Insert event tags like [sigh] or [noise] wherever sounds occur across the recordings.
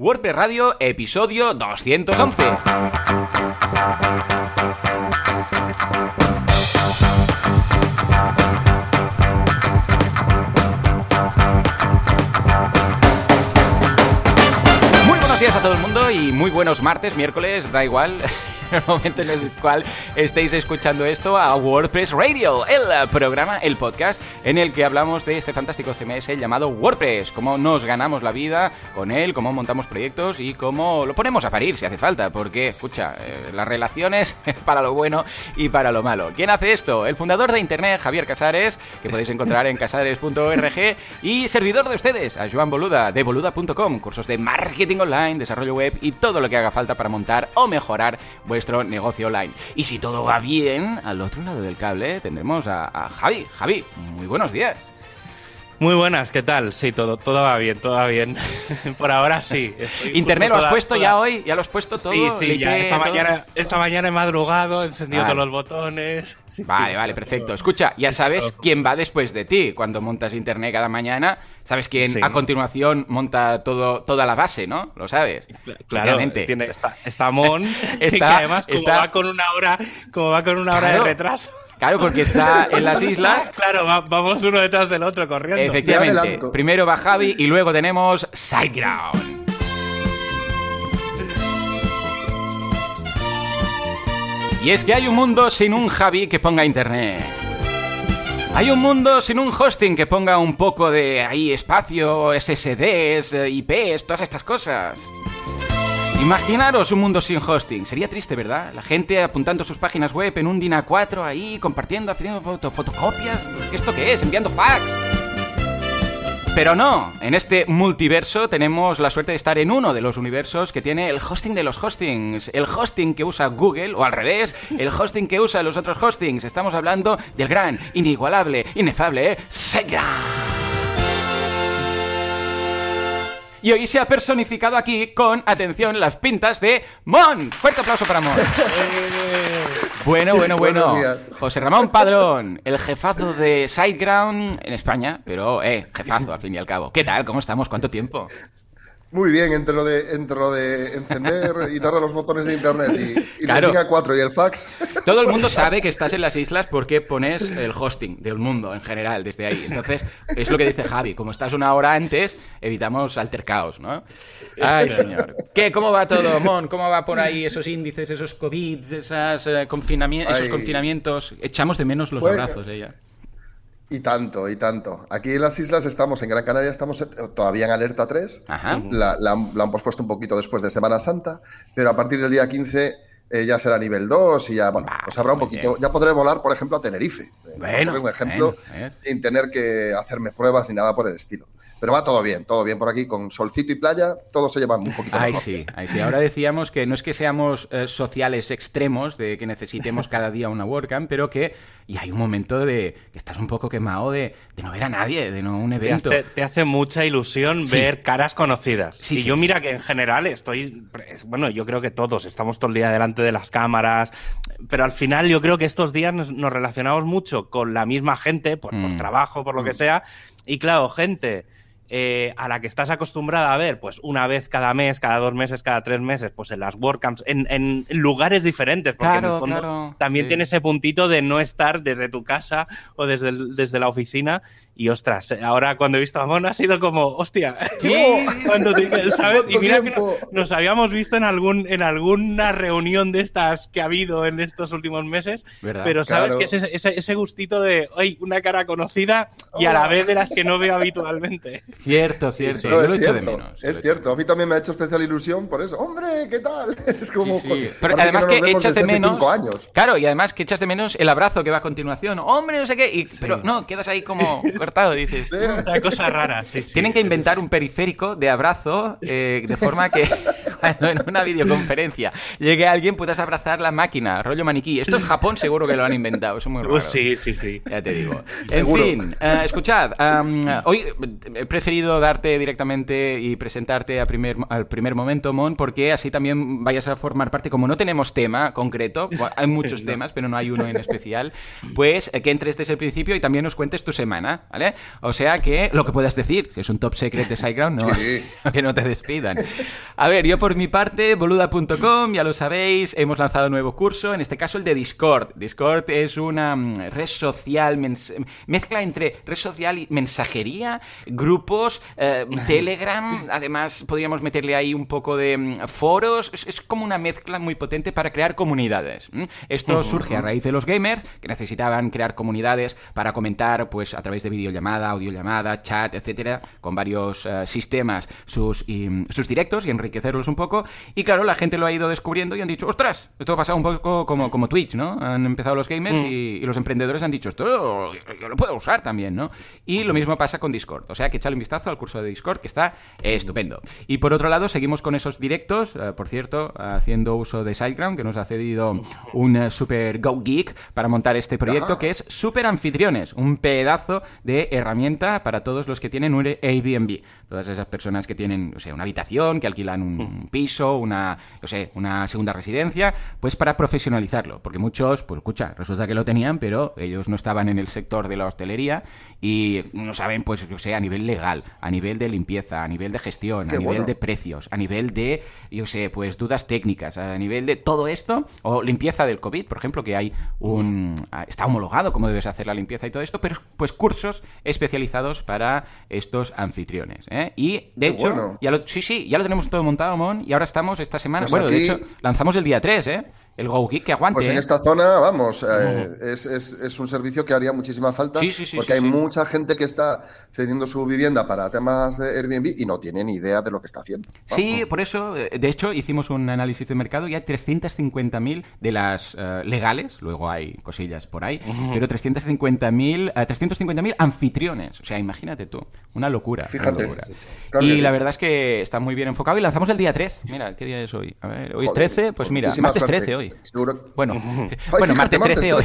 WordPress Radio, episodio 211. Muy buenos días a todo el mundo y muy buenos martes, miércoles, da igual. [laughs] el momento en el cual estéis escuchando esto a WordPress Radio, el programa, el podcast en el que hablamos de este fantástico CMS llamado WordPress, cómo nos ganamos la vida con él, cómo montamos proyectos y cómo lo ponemos a parir si hace falta, porque, escucha, eh, las relaciones [laughs] para lo bueno y para lo malo. ¿Quién hace esto? El fundador de Internet, Javier Casares, que podéis encontrar en casares.org, y servidor de ustedes, a Joan Boluda, de boluda.com, cursos de marketing online, desarrollo web y todo lo que haga falta para montar o mejorar vuestro negocio online. Y si todo va bien, al otro lado del cable tendremos a Javi. Javi, muy buenos días. Muy buenas, ¿qué tal? Sí, todo, todo va bien, todo va bien. [laughs] Por ahora sí. ¿Internet lo has puesto ya hoy? ¿Ya lo has puesto todo? Sí, sí, ya esta, Mañana, esta mañana he madrugado, he encendido todos los botones. [laughs] vale, vale, perfecto. Escucha, ya sabes quién va después de ti cuando montas Internet cada mañana. Sabes quién a continuación monta todo, toda la base, ¿no? Lo sabes. Claro, tiene, está, está Mon, [laughs] está, además como va con una hora, como va con una hora de retraso. Claro, porque está en las islas. Claro, vamos uno detrás del otro corriendo. Efectivamente. Primero va Javi y luego tenemos Sideground. Y es que hay un mundo sin un Javi que ponga internet. Hay un mundo sin un hosting que ponga un poco de ahí espacio, SSDs, IPs, todas estas cosas. Imaginaros un mundo sin hosting. Sería triste, ¿verdad? La gente apuntando sus páginas web en un DIN A4 ahí, compartiendo, haciendo fotocopias. ¿Esto qué es? Enviando fax. Pero no, en este multiverso tenemos la suerte de estar en uno de los universos que tiene el hosting de los hostings, el hosting que usa Google, o al revés, el hosting que usa los otros hostings. Estamos hablando del gran, inigualable, inefable SiteGround. Y hoy se ha personificado aquí con, atención, las pintas de Mon. Fuerte aplauso para Mon. [laughs] bueno, bueno, bueno. José Ramón Padrón, el jefazo de SiteGround en España, pero, eh, jefazo al fin y al cabo. ¿Qué tal? ¿Cómo estamos? ¿Cuánto tiempo? Muy bien, entre lo de, entre lo de encender y darle los botones de internet y, y claro. la 4 y el fax. Todo el mundo sabe que estás en las islas porque pones el hosting del mundo en general desde ahí. Entonces, es lo que dice Javi. Como estás una hora antes, evitamos altercaos, ¿no? Ay, señor. ¿Qué? ¿Cómo va todo, Mon? ¿Cómo va por ahí esos índices, esos COVID, esas, eh, esos confinamientos? Echamos de menos los abrazos, ella. Y tanto, y tanto. Aquí en las islas estamos, en Gran Canaria estamos todavía en alerta 3. La, han, pospuesto un poquito después de Semana Santa, pero a partir del día 15 eh, ya será nivel 2 y ya, bueno, pues habrá un poquito. Ya podré volar, por ejemplo, a Tenerife. Bueno, un ejemplo, sin tener que hacerme pruebas ni nada por el estilo. Pero va todo bien, todo bien por aquí, con solcito y playa, todo se lleva un poquito Ay, sí, ay, sí. Ahora decíamos que no es que seamos eh, sociales extremos, de que necesitemos cada día una WordCamp, pero que y hay un momento de que estás un poco quemado de, no ver a nadie, de no un evento. Te hace, mucha ilusión ver caras conocidas. Sí, y yo mira que en general estoy, bueno, yo creo que todos estamos todo el día delante de las cámaras, pero al final yo creo que estos días nos, relacionamos mucho con la misma gente, por, por mm. trabajo, por lo que mm. sea, y claro, gente eh, a la que estás acostumbrada a ver, pues una vez cada mes, cada dos meses, cada tres meses, pues en las WordCamps, en, en lugares diferentes, porque en el fondo también tiene ese puntito de no estar desde tu casa o desde, desde la oficina y ostras, ahora cuando he visto a Mon ha sido como, hostia, ¿Sí? [laughs] cuando ¿sabes? Y mira que nos habíamos visto en algún en alguna reunión de estas que ha habido en estos últimos meses, pero sabes que ese, ese, ese, gustito de, hoy una cara conocida y a la vez de las que no veo habitualmente. Cierto, cierto. es, cierto es cierto. A mí también me ha hecho especial ilusión por eso. ¡Hombre, qué tal! [laughs] Es como. Sí, Pero además que, echas de menos. Años. Claro, y además que echas de menos el abrazo que va a continuación. ¡Hombre, no sé qué! Y, pero no, quedas ahí como [laughs] dices. Una cosa rara, sí, Tienen que inventar un periférico de abrazo eh, de forma que [laughs] en una videoconferencia llegue alguien puedas abrazar la máquina, rollo maniquí. Esto en Japón seguro que lo han inventado, eso es muy raro. sí, sí, sí. Ya te digo. En fin, eh, escuchad, hoy he preferido darte directamente y presentarte a primer, al primer momento, Mon, porque así también vayas a formar parte, como no tenemos tema concreto, hay muchos [laughs] temas, pero no hay uno en especial, pues eh, que entres desde el principio y también nos cuentes tu semana, ¿vale? O sea que lo que puedas decir, si es un top secret de SiteGround, no, [laughs] que no te despidan. A ver, yo por mi parte, boluda.com, ya lo sabéis, hemos lanzado un nuevo curso, en este caso el de Discord. Discord es una mm, red social, mezcla entre red social y mensajería, grupos, eh, [laughs] Telegram, además podríamos meterle ahí un poco de mm, foros, es, como una mezcla muy potente para crear comunidades. Esto surge a raíz de los gamers que necesitaban crear comunidades para comentar pues a través de videollamada, audiollamada, chat, etcétera, con varios eh, sistemas sus, sus directos y enriquecerlos un poco. Y claro, la gente lo ha ido descubriendo y han dicho, ostras, esto ha pasado un poco como, como Twitch, ¿no? Han empezado los gamers mm. y, los emprendedores han dicho, esto yo, lo puedo usar también, ¿no? Y lo mismo pasa con Discord. O sea que echale un vistazo al curso de Discord que está estupendo. Y por otro lado, seguimos con esos directos, eh, por cierto, haciendo uso de SiteGround, que nos ha cedido un eh, super Go Geek para montar este proyecto, que es Super Anfitriones, un pedazo de herramienta para todos los que tienen un Airbnb. Todas esas personas que tienen, o sea, una habitación, que alquilan un piso, una, o sé, una segunda residencia, pues para profesionalizarlo. Porque muchos, pues escucha, resulta que lo tenían, pero ellos no estaban en el sector de la hostelería y no saben, pues, yo sé, a nivel legal, a nivel de limpieza, a nivel de gestión, a nivel de precios, a nivel de, yo sé, pues dudas técnicas, a nivel de todo esto, o limpieza del COVID, por ejemplo, que hay un... está homologado cómo debes hacer la limpieza y todo esto, pero pues cursos especializados para estos anfitriones. ¿eh? Y, de hecho, ya lo, sí, sí, ya lo tenemos todo montado, Mon, y ahora estamos esta semana, pues bueno, de hecho, lanzamos el día 3, ¿eh? El GoGeek que aguante. Pues en ¿eh? esta zona, vamos, eh, es, un servicio que haría muchísima falta porque hay mucha gente que está cediendo su vivienda para temas de Airbnb y no tiene ni idea de lo que está haciendo. Sí, por eso, eh, de hecho, hicimos un análisis de mercado y hay 350.000 de las legales, luego hay cosillas por ahí, pero 350.000 350.000 anfitriones. O sea, imagínate tú, una locura. Fíjate. y la verdad es que está muy bien enfocado y lanzamos el día 3. Mira, ¿qué día es hoy? A ver, hoy es 13, pues mira, martes 13 hoy. Bueno, bueno martes 13 hoy.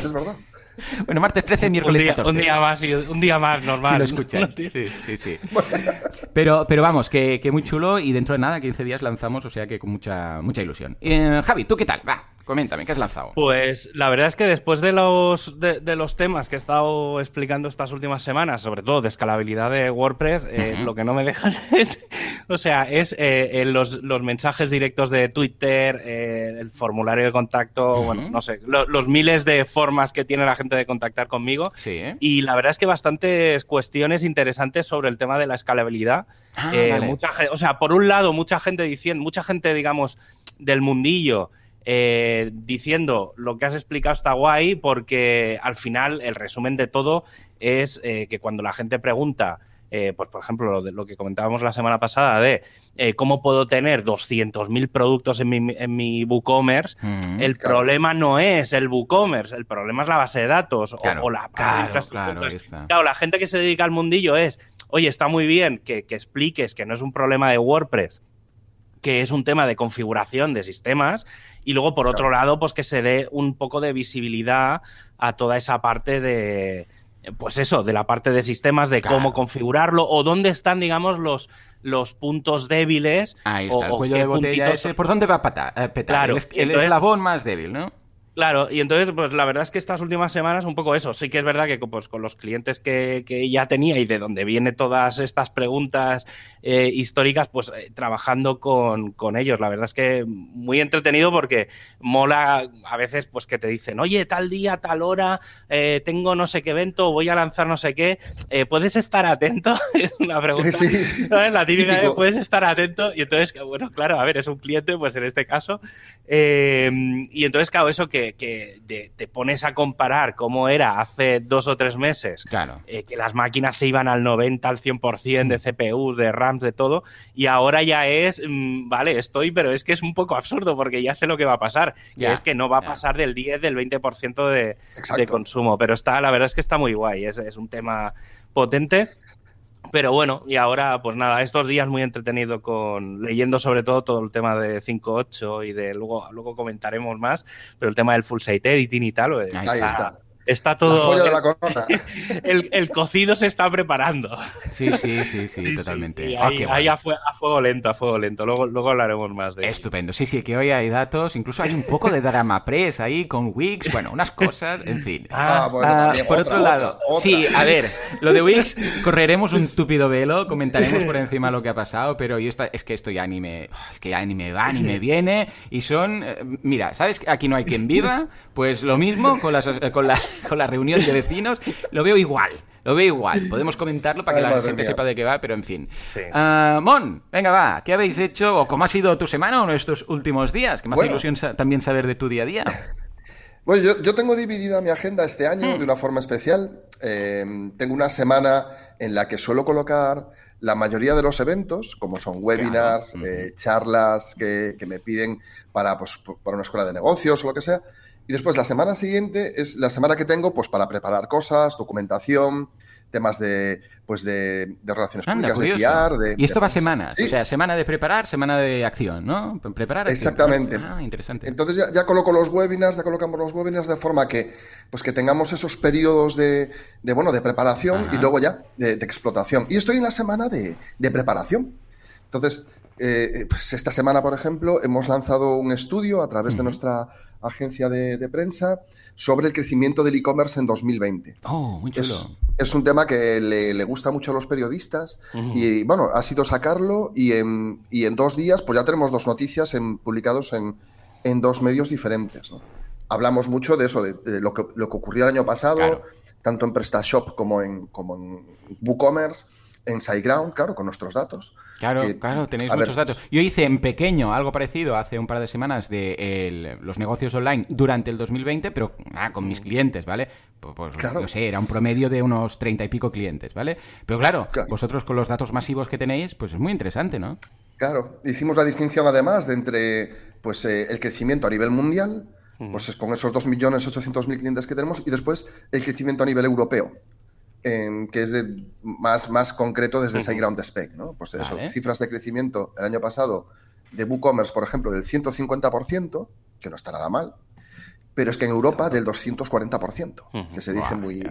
Bueno, martes 13, miércoles un día, 14. Un día más, un día más normal. Si lo escucháis. [laughs] Sí, sí, sí. [laughs] Pero, pero vamos, que, que, muy chulo y dentro de nada, 15 días lanzamos, o sea que con mucha, mucha ilusión. Eh, Javi, ¿tú qué tal? Va, Coméntame, ¿qué has lanzado? Pues la verdad es que después de los, de, los temas que he estado explicando estas últimas semanas, sobre todo de escalabilidad de WordPress, eh, lo que no me dejan [laughs] es, o sea, es eh, los, mensajes directos de Twitter, eh, el formulario de contacto, bueno, no sé, los miles de formas que tiene la gente de contactar conmigo. Sí, Y la verdad es que bastantes cuestiones interesantes sobre el tema de la escalabilidad. Ah, mucha, o sea, por un lado, mucha gente diciendo, mucha gente, digamos, del mundillo. Eh, diciendo lo que has explicado está guay porque al final el resumen de todo es eh, que cuando la gente pregunta, eh, pues por ejemplo lo, de, lo, que comentábamos la semana pasada de cómo puedo tener 200.000 productos en mi, en mi WooCommerce, mm, el problema no es el WooCommerce, el problema es la base de datos o, la infraestructura. Claro, la gente que se dedica al mundillo es, oye, está muy bien que, que expliques que no es un problema de WordPress, que es un tema de configuración de sistemas y luego por otro lado pues que se dé un poco de visibilidad a toda esa parte de pues eso, de la parte de sistemas, de cómo configurarlo o dónde están, digamos, los, los puntos débiles. Ahí está, el cuello de botella ese. ¿Por dónde va a petar? Claro, el, el eslabón más débil, ¿no? Claro, y entonces, pues la verdad es que estas últimas semanas un poco eso. Sí que es verdad que pues, con los clientes que, que ya tenía y de donde vienen todas estas preguntas eh, históricas, pues eh, trabajando con, con, ellos. La verdad es que muy entretenido porque mola a veces pues que te dicen, oye, tal día, tal hora, eh, tengo no sé qué evento, voy a lanzar no sé qué, ¿puedes estar atento? [laughs] es una pregunta. Sí, La típica de, ¿puedes estar atento? Y entonces, bueno, claro, a ver, es un cliente, pues en este caso. y entonces, claro, eso que que, te pones a comparar cómo era hace dos o tres meses, claro. Eh, que las máquinas se iban al 90, al 100% de CPUs, de RAMs, de todo, y ahora ya es, mm, vale, estoy, pero es que es un poco absurdo porque ya sé lo que va a pasar, que es que no va a pasar del 10, del 20% de, de, consumo, pero está, la verdad es que está muy guay, es, es un tema potente. Pero bueno, y ahora, pues nada, estos días muy entretenido con leyendo sobre todo todo el tema de 5.8 y de luego, luego comentaremos más, pero el tema del full site editing y tal, pues, ahí está. Está todo. [laughs] El, cocido se está preparando. Sí, sí, sí, sí, [laughs] totalmente. Ah, ahí, a, fuego lento, a fuego lento. Luego, luego hablaremos más de Estupendo. Sí, sí, que hoy hay datos. Incluso hay un poco de drama press ahí con Wix. Bueno, unas cosas, en fin. Ah, ah, por otro lado, sí, a ver, lo de Wix, correremos un túpido velo, comentaremos por encima lo que ha pasado, pero yo está, es que esto ya ni me, es que ya ni me va ni me viene. Y son, eh, mira, ¿sabes? que Aquí no hay quien viva. Pues lo mismo con las, con la [laughs] con la reunión de vecinos, lo veo igual. Lo veo igual. Podemos comentarlo para que la gente sepa de qué va, pero en fin. Ah, Mon, venga, va. ¿Qué habéis hecho o cómo ha sido tu semana o estos últimos días? Que me hace ilusión también saber de tu día a día. [laughs] Bueno, yo, tengo dividida mi agenda este año hmm. de una forma especial. Em, tengo una semana en la que suelo colocar la mayoría de los eventos, como son webinars, eh, charlas que, me piden para, pues, para una escuela de negocios o lo que sea, y después la semana siguiente es la semana que tengo pues para preparar cosas, documentación, temas de pues de, relaciones públicas, de PR, de, Y esto va semanas, o sea, semana de preparar, semana de acción, ¿no? Preparar. Exactamente. Ah, interesante. Entonces ya, ya, coloco los webinars, ya colocamos los webinars de forma que pues que tengamos esos periodos de, de bueno de preparación y luego ya de, explotación. Y estoy en la semana de, preparación. Entonces, eh, pues esta semana, por ejemplo, hemos lanzado un estudio a través de nuestra agencia de, prensa sobre el crecimiento del e-commerce en 2020. Oh, muy chulo. Es, un tema que le, gusta mucho a los periodistas y, bueno, ha sido sacarlo y en, y en, dos días pues ya tenemos dos noticias en, publicados en, en, dos medios diferentes. Hablamos mucho de eso, de, lo, que, lo, que, ocurrió el año pasado, tanto en PrestaShop como en, como en WooCommerce en SiteGround, claro, con nuestros datos. Claro, claro, tenéis muchos datos. Yo hice en pequeño algo parecido hace un par de semanas de los negocios online durante el 2020, pero ah, con mis mm. clientes, ¿vale? Pues, pues no sé, era un promedio de unos treinta y pico clientes, ¿vale? Pero claro, vosotros con los datos masivos que tenéis, pues es muy interesante, ¿no? Claro, hicimos la distinción además de entre pues eh, el crecimiento a nivel mundial, mm. pues es con esos 2.800.000 clientes que tenemos, y después el crecimiento a nivel europeo que es de, más, más concreto desde SiteGround Spec, ¿no? Pues eso, cifras de crecimiento el año pasado de WooCommerce, por ejemplo, del 150%, que no está nada mal, pero es que en Europa del 240%, que se dice muy,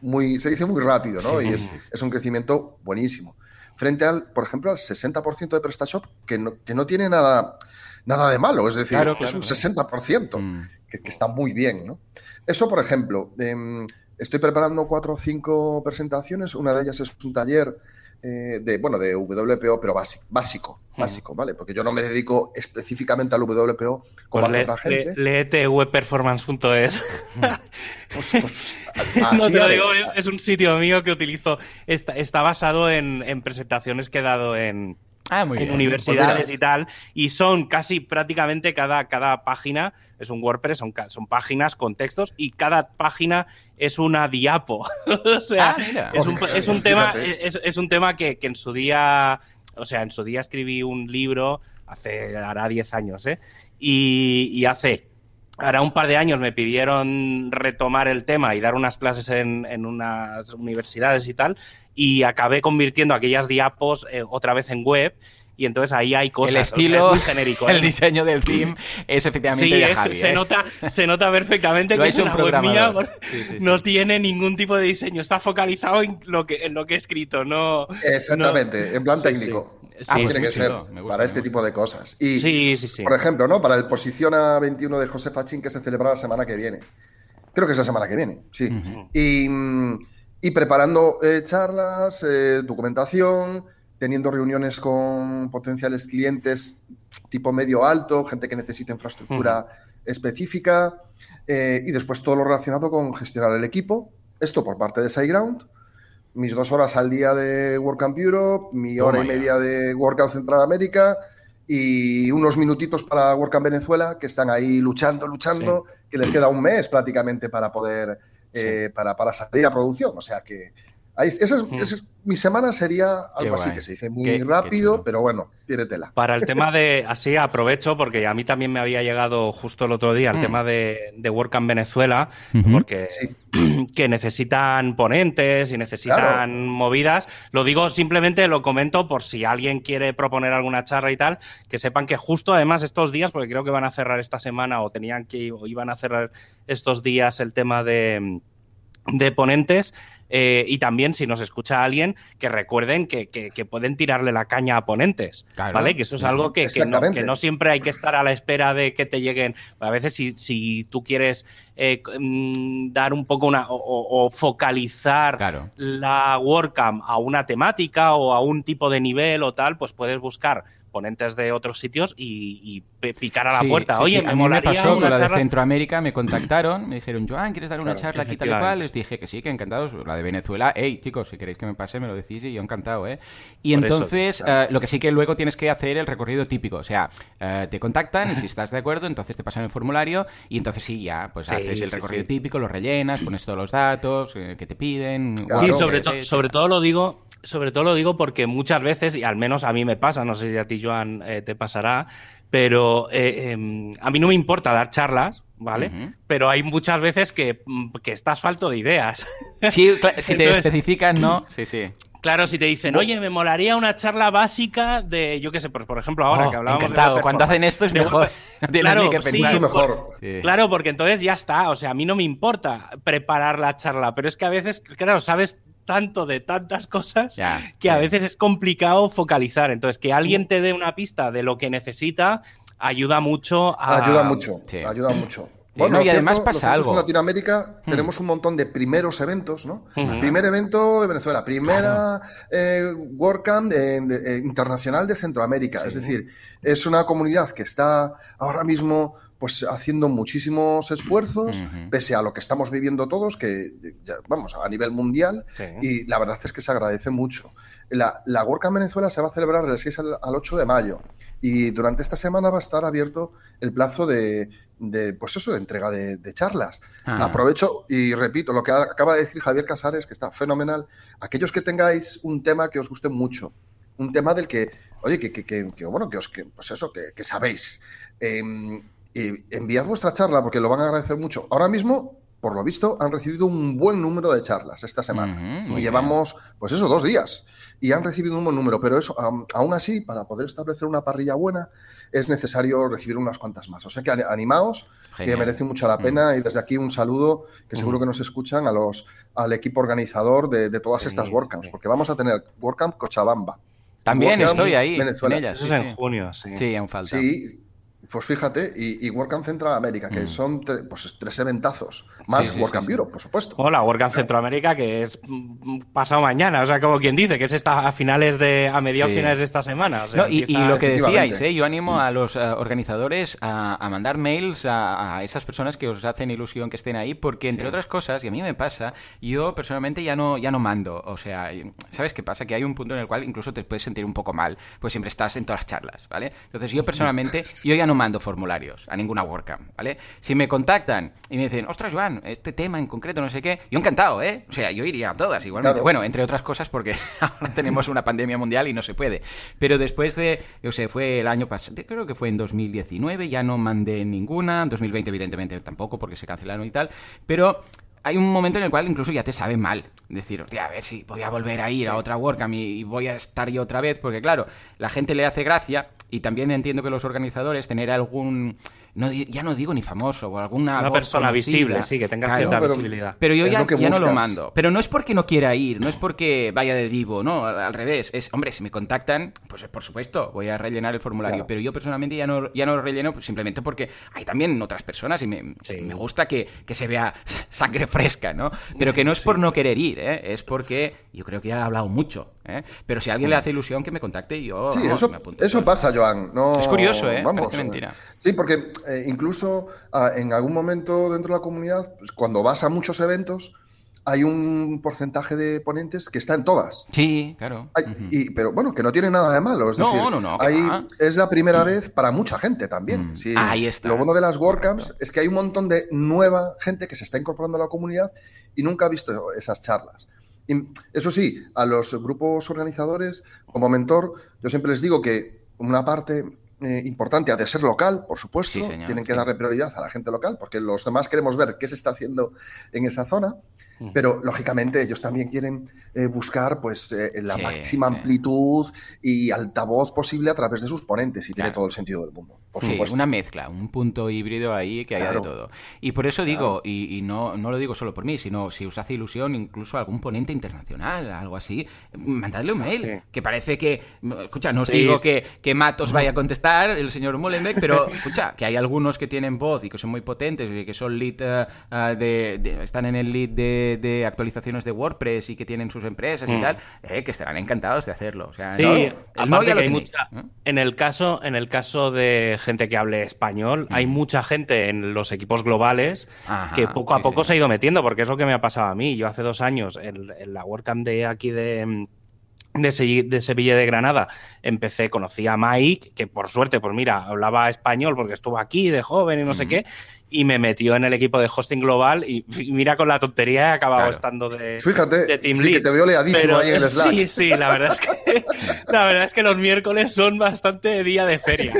muy, se dice muy rápido, ¿no? y es, es, un crecimiento buenísimo. Frente al, por ejemplo, al 60% de PrestaShop, que no, que no tiene nada, nada de malo, es decir, es un 60%, mm. que, que, está muy bien, ¿no? Eso, por ejemplo, eh, Estoy preparando cuatro o cinco presentaciones. Una de ellas es un taller eh, de, bueno, de WPO, pero básico, básico, básico, ¿vale? Porque yo no me dedico específicamente al WPO como pues otra gente. léete webperformance.es. [laughs] pues, pues [laughs] no te lo digo, es un sitio mío que utilizo. Está, está basado en, en presentaciones que he dado en, Ah, en universidades pues y tal, y son casi prácticamente cada, cada página, es un WordPress, son, son páginas con textos, y cada página es una diapo. [laughs] o sea, ah, es, un, es, un, tema, es, es, un tema que, que, en su día, o sea, en su día escribí un libro, hace, hará 10 años, ¿eh? Y, y hace Ahora un par de años me pidieron retomar el tema y dar unas clases en, en unas universidades y tal, y acabé convirtiendo aquellas diapos eh, otra vez en web y entonces ahí hay cosas. El estilo, genérico. [laughs] El ¿eh? diseño del theme es efectivamente sí, se, ¿eh? nota, se nota perfectamente que es una web mía. no tiene ningún tipo de diseño. Está focalizado en lo que, en lo que he escrito. No, Exactamente, en plan técnico. Ah, pues tiene que ser para este tipo de cosas. Y, sí, sí, sí. por ejemplo, ¿no? Para el Posiciona 21 de José Fachín que se celebrará la semana que viene. Creo que es la semana que viene, sí. y, preparando eh, charlas, eh, documentación, teniendo reuniones con potenciales clientes tipo medio alto, gente que necesita infraestructura específica, eh, y después todo lo relacionado con gestionar el equipo. Esto por parte de SiteGround. Mis dos horas al día de WordCamp Europe, mi hora y media de WordCamp Central América y unos minutitos para WordCamp Venezuela, que están ahí luchando, luchando, que les queda un mes prácticamente para poder, eh, para, para, salir a producción. O sea que mi semana sería algo así, que se dice muy rápido, pero bueno, tiene tela. Para el tema de, [laughs] así aprovecho, porque a mí también me había llegado justo el otro día el mm. tema de, de WordCamp Venezuela, porque [clears throat] que necesitan ponentes y necesitan movidas. Lo digo simplemente, lo comento por si alguien quiere proponer alguna charla y tal, que sepan que justo además estos días, porque creo que van a cerrar esta semana o tenían que, o iban a cerrar estos días el tema de de ponentes eh, y también si nos escucha alguien que recuerden que, pueden tirarle la caña a ponentes, ¿vale? Que eso es algo que, no, siempre hay que estar a la espera de que te lleguen. A veces si, si tú quieres eh, mm, dar un poco una o, focalizar la WordCamp a una temática o a un tipo de nivel o tal, pues puedes buscar ponentes de otros sitios y, picar a la puerta. Oye, me, a mí me pasó con la de Centroamérica, me contactaron, me dijeron, Joan, ¿quieres dar una charla aquí tal y cual? Les dije que sí, que encantados. La de Venezuela, hey, chicos, si queréis que me pase, me lo decís y yo encantado, ¿eh? Y entonces, eh, lo que sí que luego tienes que hacer el recorrido típico, o sea, eh, te contactan y si estás de acuerdo, entonces te pasan el formulario y entonces sí, ya, pues haces el recorrido típico, lo rellenas, pones todos los datos eh, que te piden. sí, sobre, sobre todo lo digo sobre todo lo digo porque muchas veces, y al menos a mí me pasa, no sé si a ti, Joan, eh, te pasará, pero eh, em, a mí no me importa dar charlas, ¿vale? Pero hay muchas veces que, mm, que, estás falto de ideas. [laughs] Sí, si te especifican, ¿no? [clears throat] Sí, sí. Claro, si te dicen, oye, me molaría una charla básica de, yo qué sé, por, por ejemplo, ahora oh, que hablábamos de Cuando hacen esto es mejor. [laughs] No claro, que pensar. mucho mejor. Claro, porque entonces ya está. O sea, a mí no me importa preparar la charla, pero es que a veces, claro, sabes tanto de tantas cosas que a veces es complicado focalizar. Entonces, que alguien te dé una pista de lo que necesita ayuda mucho a... Ayuda mucho, ayuda mucho. Bueno, y además pasa algo. En Latinoamérica hmm. tenemos un montón de primeros eventos, ¿no? Primer evento de Venezuela, primera eh, WordCamp internacional de Centroamérica. Es decir, es una comunidad que está ahora mismo pues haciendo muchísimos esfuerzos, pese a lo que estamos viviendo todos, que vamos, a nivel mundial, y la verdad es que se agradece mucho. La, la WordCamp Venezuela se va a celebrar del 6 al, 8 de mayo, y durante esta semana va a estar abierto el plazo de, de pues eso, de entrega de, charlas. Ah. Aprovecho y repito lo que acaba de decir Javier Casares, que está fenomenal. Aquellos que tengáis un tema que os guste mucho, un tema del que, oye, que, que, que bueno, que os, que, pues eso, que, sabéis. Eh, enviad vuestra charla porque lo van a agradecer mucho. Ahora mismo, por lo visto, han recibido un buen número de charlas esta semana. y llevamos, pues eso, dos días. Y han recibido un buen número. Pero eso, aún así, para poder establecer una parrilla buena, es necesario recibir unas cuantas más. O sea que animaos, que merece mucho la pena. Y desde aquí un saludo, que seguro que nos escuchan, a los, al equipo organizador de, todas estas WordCamps. Porque vamos a tener WordCamp Cochabamba. También estoy ahí en ellas. Eso es en junio, sí. Sí, en falta. Sí, pues fíjate, y, y WordCamp Central América, que mm. son pues, tres eventazos, más sí, WordCamp Europe, por supuesto. Hola, WordCamp Centroamérica, que es pasado mañana, o sea, como quien dice, que es esta, a finales de, a mediados finales de esta semana. y, lo que decíais, ¿eh? yo animo a los eh, organizadores a, mandar mails a, esas personas que os hacen ilusión que estén ahí, porque entre otras cosas, y a mí me pasa, yo personalmente ya no, ya no mando, o sea, ¿sabes qué pasa? Que hay un punto en el cual incluso te puedes sentir un poco mal, pues siempre estás en todas las charlas, ¿vale? Entonces yo [laughs] personalmente, yo ya no mando formularios a ninguna WordCamp, ¿vale? Si me contactan y me dicen, ostras, Joan, este tema en concreto, no sé qué, yo encantado, ¿eh? O sea, yo iría a todas igualmente. Bueno, entre otras cosas porque [laughs] ahora tenemos una pandemia mundial y no se puede. Pero después de, yo sé, fue el año pasado, creo que fue en 2019, ya no mandé ninguna, en 2020 evidentemente tampoco porque se cancelaron y tal, pero hay un momento en el cual incluso ya te sabe mal. Decir, a ver si voy a volver a ir a otra WordCamp y, voy a estar yo otra vez, porque claro, la gente le hace gracia y también entiendo que los organizadores tener algún no, ya no digo ni famoso o alguna una persona visible, sí, que tenga cierta visibilidad. Pero yo ya, no lo mando. Pero no es porque no quiera ir, no es porque vaya de divo, no, al, revés. Es, hombre, si me contactan, pues por supuesto, voy a rellenar el formulario. Pero yo personalmente ya no, ya no lo relleno pues, simplemente porque hay también otras personas y me, me gusta que, que, se vea [laughs] sangre fresca, ¿no? Pero que no es por no querer ir, ¿eh? es porque yo creo que ya he hablado mucho. ¿Eh? Pero si a alguien le hace ilusión que me contacte y yo sí, eso, Eso pasa, Joan. No, es curioso, ¿eh? Vamos, mentira. Sí, porque eh, incluso ah, en algún momento dentro de la comunidad, pues, cuando vas a muchos eventos, hay un porcentaje de ponentes que está en todas. Sí, claro. y, pero bueno, que no tiene nada de malo. Es no, no, no. es la primera vez para mucha gente también. Mm. Sí, ahí está. Lo bueno de las WordCamps es que hay un montón de nueva gente que se está incorporando a la comunidad y nunca ha visto esas charlas. Eso sí, a los grupos organizadores, como mentor, yo siempre les digo que una parte eh, importante ha de ser local, por supuesto, tienen que darle prioridad a la gente local, porque los demás queremos ver qué se está haciendo en esa zona. Pero lógicamente ellos también quieren eh, buscar pues eh, la máxima amplitud y altavoz posible a través de sus ponentes y tiene todo el sentido del mundo. Por sí, supuesto. una mezcla, un punto híbrido ahí que haya de todo. Y por eso digo, y, no, no, lo digo solo por mí, sino si os hace ilusión incluso algún ponente internacional, algo así, mandadle un mail, que parece que, escucha, no os digo que, que Matt os vaya a contestar, el señor Molenbeek, pero [laughs] escucha, que hay algunos que tienen voz y que son muy potentes y que son lead eh, de, están en el lead de de, actualizaciones de WordPress y que tienen sus empresas y mm. tal, eh, que estarán encantados de hacerlo. O sea, sí, en el caso, en el caso de gente que hable español, hay mm. mucha gente en los equipos globales que poco a poco se ha ido metiendo, porque es lo que me ha pasado a mí. Yo hace dos años en, la WordCamp de aquí de de, de, Sevilla de Granada empecé, conocí a Mike, que por suerte, pues mira, hablaba español porque estuvo aquí de joven y no sé qué, y me metió en el equipo de hosting global y [laughs] mira con la tontería he acabado estando de, Fíjate, Team sí que te veo leadísimo ahí en el [laughs] Slack. Sí, sí, la verdad es que [laughs] la verdad es que los miércoles son bastante día de feria.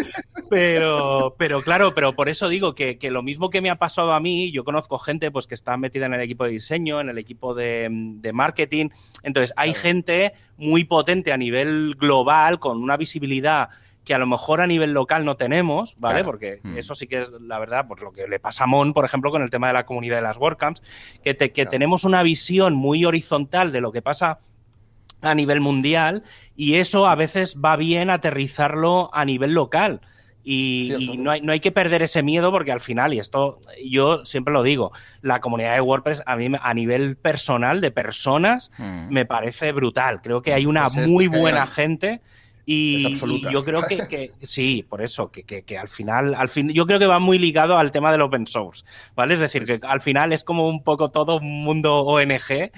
Pero, pero claro, pero por eso digo que, que, lo mismo que me ha pasado a mí, yo conozco gente pues que está metida en el equipo de diseño, en el equipo de, de marketing. Entonces, hay gente muy potente a nivel global, con una visibilidad que a lo mejor a nivel local no tenemos, ¿vale? Porque mm. eso sí que es la verdad, pues lo que le pasa a Mon, por ejemplo, con el tema de la comunidad de las WordCamps, que, que tenemos una visión muy horizontal de lo que pasa a nivel mundial y eso a veces va bien aterrizarlo a nivel local. Y, no, hay, no, hay, que perder ese miedo porque al final, y esto yo siempre lo digo, la comunidad de WordPress a mí a nivel personal, de personas, mm. me parece brutal. Creo que hay una pues muy buena gente y, yo creo que, sí, por eso, que, que, al final, al fin, yo creo que va muy ligado al tema del open source, ¿vale? Es decir, que al final es como un poco todo un mundo ONG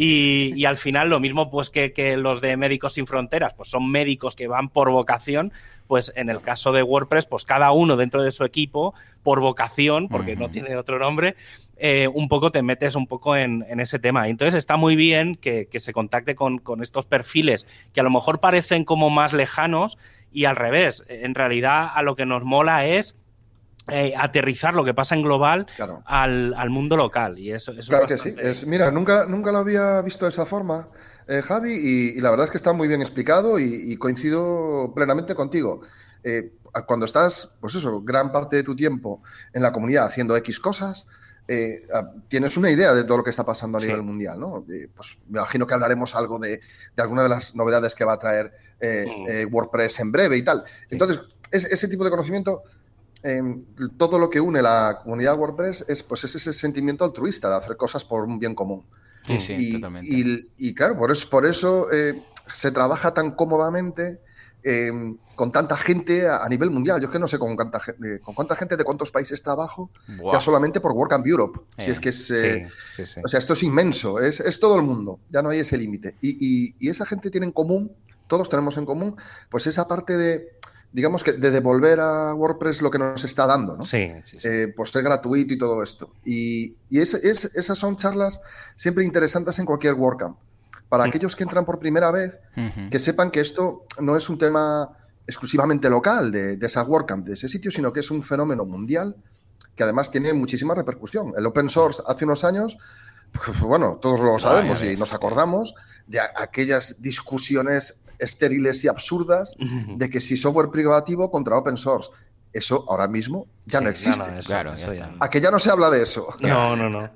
y, y, al final lo mismo pues que, que, los de Médicos Sin Fronteras, pues son médicos que van por vocación, pues en el caso de WordPress, pues cada uno dentro de su equipo, por vocación, porque no tiene otro nombre, eh, un poco te metes un poco en, ese tema. Entonces está muy bien que, se contacte con, estos perfiles que a lo mejor parecen como más lejanos y al revés. En realidad a lo que nos mola es eh, aterrizar lo que pasa en global al, mundo local. Y eso, claro que sí. mira, nunca, nunca lo había visto de esa forma, eh, Javi, y, la verdad es que está muy bien explicado y, coincido plenamente contigo. cuando estás, pues eso, gran parte de tu tiempo en la comunidad haciendo X cosas, eh, tienes una idea de todo lo que está pasando a nivel mundial, ¿no? pues me imagino que hablaremos algo de, de alguna de las novedades que va a traer eh, mm. eh, WordPress en breve y tal. Entonces, ese tipo de conocimiento, em, todo lo que une la comunidad WordPress es, pues, es ese sentimiento altruista de hacer cosas por un bien común. Sí, sí, y, totalmente. Y, claro, por eso, por eso se trabaja tan cómodamente Em, con tanta gente a, nivel mundial. Yo es que no sé con cuánta, gente, con cuánta gente de cuántos países trabajo, ya solamente por Work and Europe. si es que es. Eh, o sea, esto es inmenso, es, es, todo el mundo, ya no hay ese límite. Y, y, esa gente tiene en común, todos tenemos en común, pues esa parte de. Digamos que de devolver a WordPress lo que nos está dando, ¿no? Sí, eh, por ser gratuito y todo esto. Y, y es, esas son charlas siempre interesantes en cualquier WordCamp para aquellos que entran por primera vez, que sepan que esto no es un tema exclusivamente local de, de esa WordCamp, de ese sitio, sino que es un fenómeno mundial que además tiene muchísima repercusión. El open source hace unos años, pues, bueno, todos lo sabemos y nos acordamos de aquellas discusiones estériles y absurdas de que si software privativo contra open source. Eso ahora mismo ya no existe. claro, A que ya no se habla de eso. No, [laughs] no, no.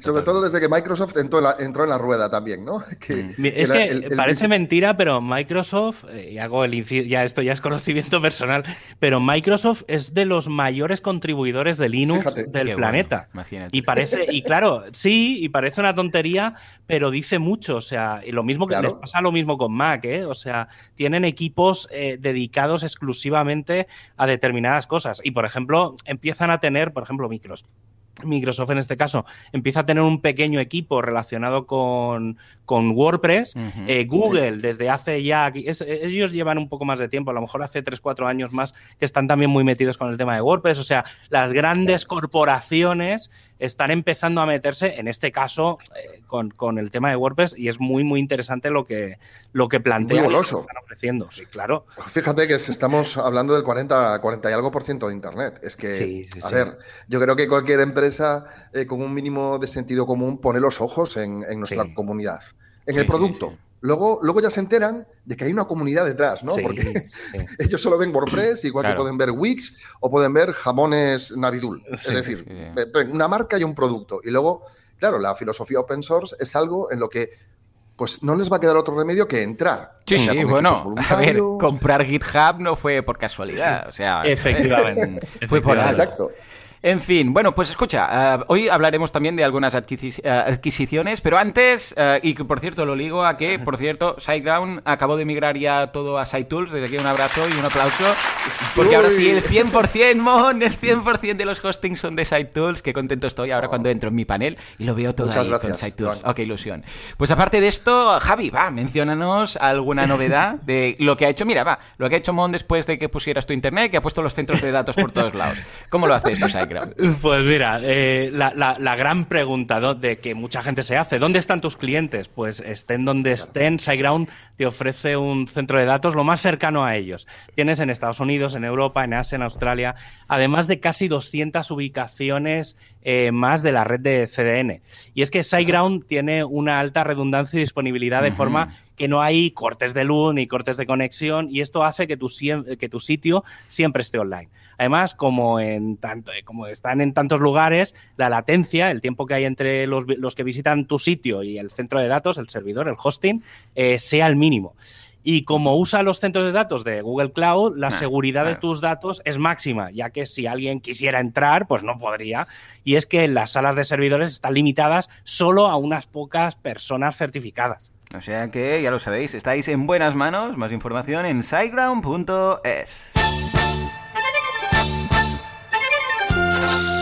Sobre todo desde que Microsoft entró en la, entró en la rueda también, ¿no? [laughs] Mm. es que parece mentira, pero Microsoft, eh, y hago el ya esto ya es conocimiento [laughs] personal, pero Microsoft es de los mayores contribuidores de Linux del planeta. y parece, y claro, sí, y parece una tontería, pero dice mucho. O sea, y lo mismo que les pasa lo mismo con Mac, ¿eh? O sea, tienen equipos eh, dedicados exclusivamente a determinadas cosas. Y por ejemplo, empiezan a tener, por ejemplo, Microsoft Microsoft en este caso empieza a tener un pequeño equipo relacionado con, WordPress. Eh, Google, desde hace ya, ellos llevan un poco más de tiempo, a lo mejor hace 3-4 años más, que están también muy metidos con el tema de WordPress. O sea, las grandes corporaciones están empezando a meterse, en este caso, eh, con, el tema de WordPress y es muy, muy interesante lo que, lo que plantea. Muy goloso. Están ofreciendo, sí, claro. Fíjate que estamos hablando del 40, 40 y algo por ciento de Internet. Es que, a ver, yo creo que cualquier empresa eh, con un mínimo de sentido común pone los ojos en, nuestra comunidad, en el producto. Luego, luego ya se enteran de que hay una comunidad detrás, ¿no? Porque [laughs] ellos solo ven WordPress, igual que pueden ver Wix o pueden ver jamones Navidul. es decir, una marca y un producto. Y luego, claro, la filosofía open source es algo en lo que pues no les va a quedar otro remedio que entrar. Sí, sí, bueno, a ver, comprar GitHub no fue por casualidad, o sea, [laughs] efectivamente, [laughs] fue por algo. Exacto. En fin, bueno, pues escucha, eh, hoy hablaremos también de algunas eh, adquisiciones, pero antes, uh, y por cierto lo ligo a que, por cierto, SiteGround acabó de migrar ya todo a SiteTools, desde aquí un abrazo y un aplauso, porque ahora sí, el 100%, [laughs] Mon, el 100% de los hostings son de SiteTools, qué contento estoy ahora cuando entro en mi panel y lo veo todo ahí con SiteTools. Oh, qué ilusión. Pues aparte de esto, Javi, va, menciónanos alguna novedad [laughs] de lo que ha hecho, mira, va, lo que ha hecho Mon después de que pusieras tu internet, que ha puesto los centros de datos por todos lados. ¿Cómo lo hace esto, SiteGround? [laughs] Pues mira, eh, la, gran pregunta de que mucha gente se hace, ¿dónde están tus clientes? Pues estén donde estén, SiteGround te ofrece un centro de datos lo más cercano a ellos. Tienes en Estados Unidos, en Europa, en Asia, en Australia, además de casi 200 ubicaciones eh, más de la red de CDN. Y es que SiteGround tiene una alta redundancia y disponibilidad de forma que no hay cortes de luz ni cortes de conexión y esto hace que tu, que tu sitio siempre esté online. Además, como, en tanto, como están en tantos lugares, la latencia, el tiempo que hay entre los, que visitan tu sitio y el centro de datos, el servidor, el hosting, eh, sea el mínimo. Y como usa los centros de datos de Google Cloud, la ah, seguridad de tus datos es máxima, ya que si alguien quisiera entrar, pues no podría. Y es que las salas de servidores están limitadas solo a unas pocas personas certificadas. O sea que, ya lo sabéis, estáis en buenas manos. Más información en siteground.es.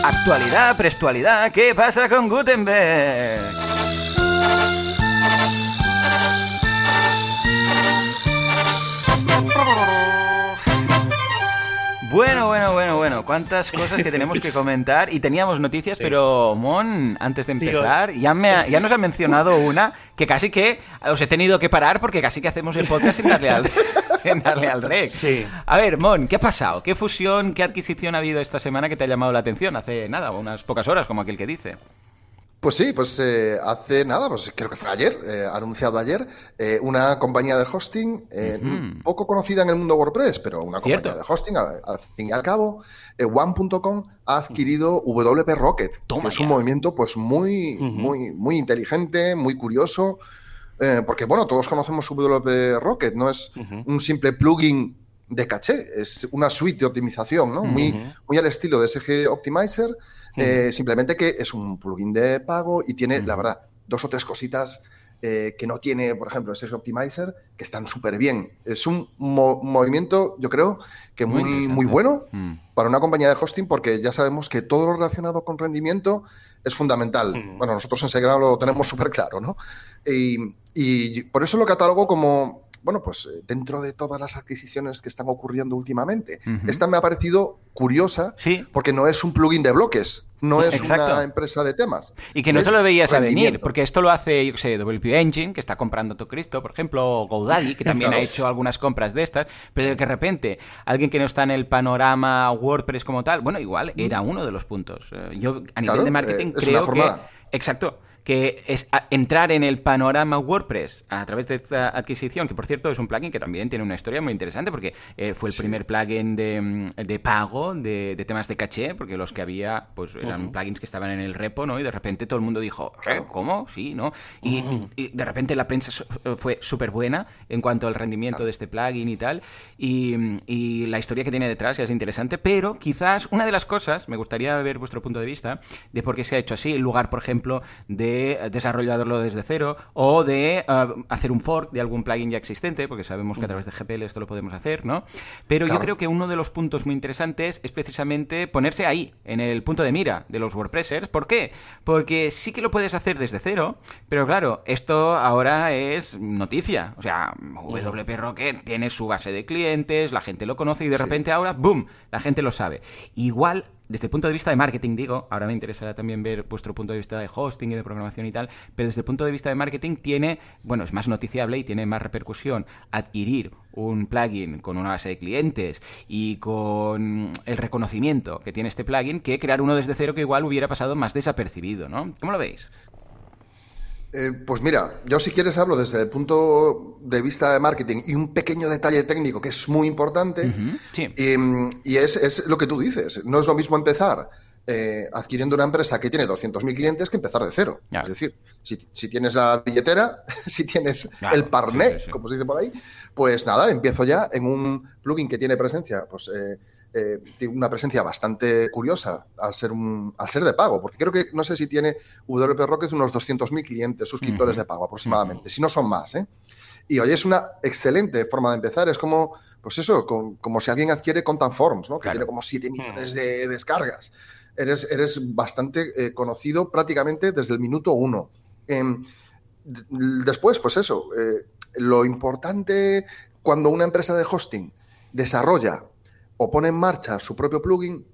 Actualidad, prestualidad, ¿qué pasa con Gutenberg? Bueno, bueno, bueno, bueno. Cuántas cosas que tenemos que comentar. Y teníamos noticias, pero Mon, antes de empezar, ya, me ya nos ha mencionado una que casi que os he tenido que parar porque casi que hacemos el podcast sin darle al, [laughs] darle al rec. Sí. A ver, Mon, ¿qué ha pasado? ¿Qué fusión, qué adquisición ha habido esta semana que te ha llamado la atención? Hace nada, unas pocas horas, como aquel que dice. Pues sí, pues eh, hace nada, pues creo que fue ayer, eh, anunciado ayer, eh, una compañía de hosting poco conocida en el mundo WordPress, pero una compañía de hosting, al, fin y al cabo, One.com ha adquirido WP Rocket, que es un movimiento pues muy, muy, muy inteligente, muy curioso, porque bueno, todos conocemos WP Rocket, no es un simple plugin de caché, es una suite de optimización, ¿no? muy, muy al estilo de SG Optimizer eh, simplemente que es un plugin de pago y tiene, la verdad, dos o tres cositas eh, que no tiene, por ejemplo, SG Optimizer, que están súper bien. Es un movimiento, yo creo, que muy, muy, bueno mm. para una compañía de hosting, porque ya sabemos que todo lo relacionado con rendimiento es fundamental. Bueno, nosotros en Segrado lo tenemos súper claro, ¿no? Y, y por eso lo catalogo como bueno, pues eh, dentro de todas las adquisiciones que están ocurriendo últimamente. Esta me ha parecido curiosa porque no es un plugin de bloques, no es una empresa de temas. Y que no te lo veías a venir, porque esto lo hace, yo qué sé, WP Engine, que está comprando Cristo, por ejemplo, o GoDaddy, que también ha hecho algunas compras de estas, pero de que de repente alguien que no está en el panorama WordPress como tal, bueno, igual era uno de los puntos. Eh, yo a nivel de marketing eh, creo que... Exacto que es entrar en el panorama WordPress a través de esta adquisición, que por cierto es un plugin que también tiene una historia muy interesante porque eh, fue el primer plugin de, mm, de pago de, temas de caché, porque los que había pues eran plugins que estaban en el repo, ¿no? Y de repente todo el mundo dijo, ¿Eh, ¿cómo? Sí, ¿no? Y, de repente la prensa fue súper buena en cuanto al rendimiento de este plugin y tal, y, y la historia que tiene detrás es interesante, pero quizás una de las cosas, me gustaría ver vuestro punto de vista, de por qué se ha hecho así, en lugar, por ejemplo, de desarrollarlo desde cero o de eh, hacer un fork de algún plugin ya existente, porque sabemos que a través de GPL esto lo podemos hacer, ¿no? Pero yo creo que uno de los puntos muy interesantes es precisamente ponerse ahí, en el punto de mira de los WordPressers. ¿Por qué? Porque sí que lo puedes hacer desde cero, pero claro, esto ahora es noticia. O sea, WP Rocket tiene su base de clientes, la gente lo conoce y de repente ahora, ¡boom!, la gente lo sabe. Igual desde el punto de vista de marketing, digo, ahora me interesará también ver vuestro punto de vista de hosting y de programación y tal, pero desde el punto de vista de marketing tiene, bueno, es más noticiable y tiene más repercusión adquirir un plugin con una base de clientes y con el reconocimiento que tiene este plugin que crear uno desde cero que igual hubiera pasado más desapercibido, ¿no? ¿Cómo lo veis? Eh, pues mira, yo si quieres hablo desde el punto de vista de marketing y un pequeño detalle técnico que es muy importante. y, es, lo que tú dices. No es lo mismo empezar eh, adquiriendo una empresa que tiene 200.000 clientes que empezar de cero. Es decir, si, tienes la billetera, [laughs] si tienes el parné, como se dice por ahí, pues nada, empiezo ya en un plugin que tiene presencia, pues... Eh, eh, tiene una presencia bastante curiosa al ser, un, al ser de pago, porque creo que, no sé si tiene WP Rocket unos 200.000 clientes, suscriptores de pago aproximadamente, si no son más. ¿eh? Y oye, es una excelente forma de empezar, es como, pues eso, como si alguien adquiere Content Forms, ¿no? que tiene como 7 millones de descargas. Eres, eres bastante eh, conocido prácticamente desde el minuto uno. Em, después, pues eso, eh, lo importante cuando una empresa de hosting desarrolla o pone en marcha su propio plugin,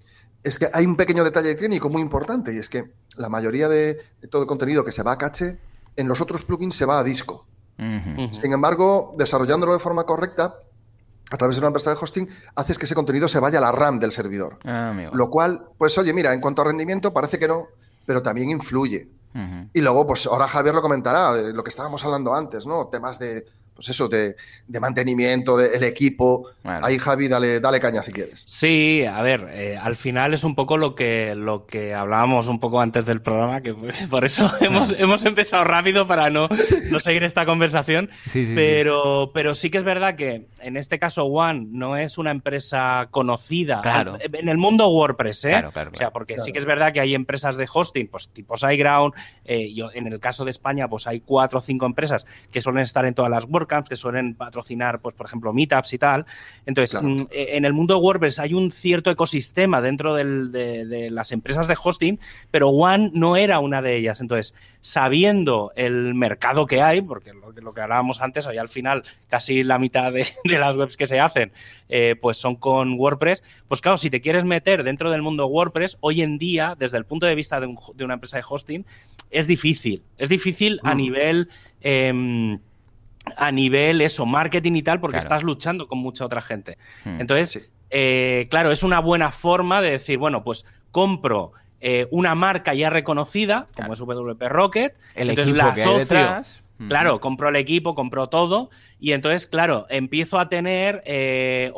es que hay un pequeño detalle técnico muy importante y es que la mayoría de, todo el contenido que se va a caché, en los otros plugins se va a disco. Sin embargo, desarrollándolo de forma correcta, a través de una empresa de hosting, haces que ese contenido se vaya a la RAM del servidor. Ah, lo cual, pues oye, mira, en cuanto a rendimiento parece que no, pero también influye. Y luego, pues ahora Javier lo comentará, de lo que estábamos hablando antes, ¿no? Temas de pues eso, de, mantenimiento del equipo. Ahí, Javi, dale, dale caña si quieres. Sí, a ver, eh, al final es un poco lo que, lo que hablábamos un poco antes del programa, que [laughs] por eso [laughs] hemos, hemos empezado rápido para no, no seguir esta conversación. pero, pero sí que es verdad que en este caso One no es una empresa conocida en el mundo WordPress, ¿eh? o sea, porque sí que es verdad que hay empresas de hosting, pues tipo SiteGround, eh, yo, en el caso de España, pues hay cuatro o cinco empresas que suelen estar en todas las WordPress que suelen patrocinar, pues, por ejemplo, meetups y tal. Entonces, mm, eh, en el mundo de WordPress hay un cierto ecosistema dentro de, las empresas de hosting, pero One no era una de ellas. Entonces, sabiendo el mercado que hay, porque lo, lo que hablábamos antes, hay al final casi la mitad de, las webs que se hacen, eh, pues son con WordPress, pues claro, si te quieres meter dentro del mundo WordPress, hoy en día, desde el punto de vista de, una empresa de hosting, es difícil. Es difícil a mm. nivel... Em, a nivel eso, marketing y tal, porque estás luchando con mucha otra gente. Hmm. Entonces, eh, claro, es una buena forma de decir, bueno, pues compro eh, una marca ya reconocida, como es WP Rocket, el equipo la que Claro, compro el equipo, compro todo y entonces, claro, empiezo a tener, eh,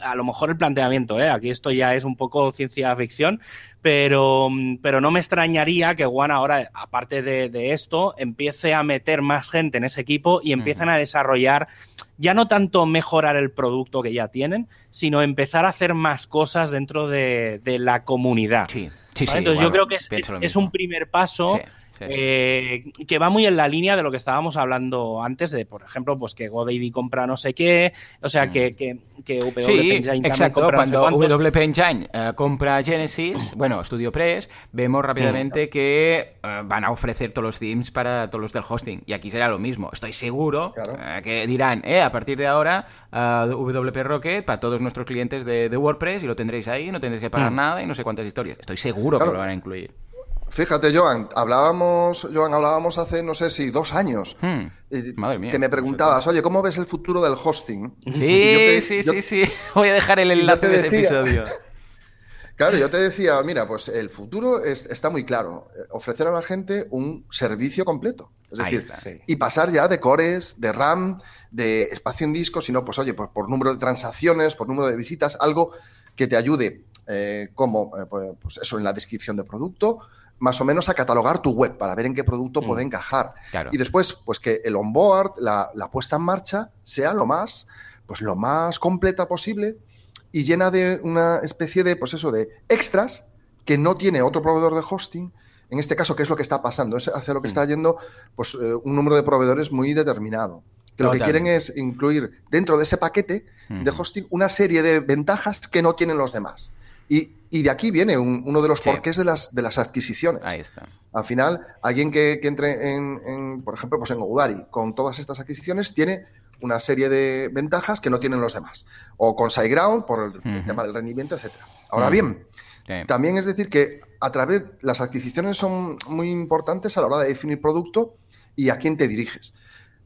a lo mejor el planteamiento, ¿eh? aquí esto ya es un poco ciencia ficción, pero, pero no me extrañaría que One ahora, aparte de, esto, empiece a meter más gente en ese equipo y empiecen a desarrollar, ya no tanto mejorar el producto que ya tienen, sino empezar a hacer más cosas dentro de, la comunidad. Sí, sí, sí. Entonces yo creo que es, un primer paso. Eh, que va muy en la línea de lo que estábamos hablando antes, de por ejemplo, pues que GoDaddy compra no sé qué, o sea, que, que, que WP sí, exacto, cuando WP Engine eh, compra Genesis, bueno, StudioPress, vemos rápidamente que eh, van a ofrecer todos los themes para todos los del hosting, y aquí será lo mismo. Estoy seguro que dirán, eh, a partir de ahora, WP Rocket para todos nuestros clientes de, WordPress y lo tendréis ahí, no tendréis que pagar mm. nada y no sé cuántas historias. Estoy seguro que lo van a incluir. Fíjate, Joan, hablábamos, Joan, hablábamos hace, no sé si dos años, hmm. Madre mía, que me preguntabas, oye, ¿cómo ves el futuro del hosting? Sí, sí, sí, sí. [laughs] Voy a dejar el enlace de ese episodio. [laughs] Claro, yo te decía, mira, pues el futuro está muy claro. Ofrecer a la gente un servicio completo. Es decir, y pasar ya de cores, de RAM, de espacio en disco, sino, pues oye, por, por número de transacciones, por número de visitas, algo que te ayude, eh, como, eh, pues, pues eso, en la descripción de producto, más o menos a catalogar tu web para ver en qué producto puede mm. encajar. Y después, pues que el onboard, la, la, puesta en marcha, sea lo más, pues lo más completa posible y llena de una especie de, pues eso, de extras que no tiene otro proveedor de hosting. En este caso, ¿qué es lo que está pasando? Es hacia lo que mm. está yendo pues, eh, un número de proveedores muy determinado. Que lo que quieren es incluir dentro de ese paquete de hosting una serie de ventajas que no tienen los demás. Y y de aquí viene uno de los porqués de las, de las adquisiciones. Ahí está. Al final, alguien que, entre en, por ejemplo, pues en Godaddy, con todas estas adquisiciones, tiene una serie de ventajas que no tienen los demás. O con SiteGround, por el, tema del rendimiento, etc. Ahora bien, También es decir que a través, las adquisiciones son muy importantes a la hora de definir producto y a quién te diriges.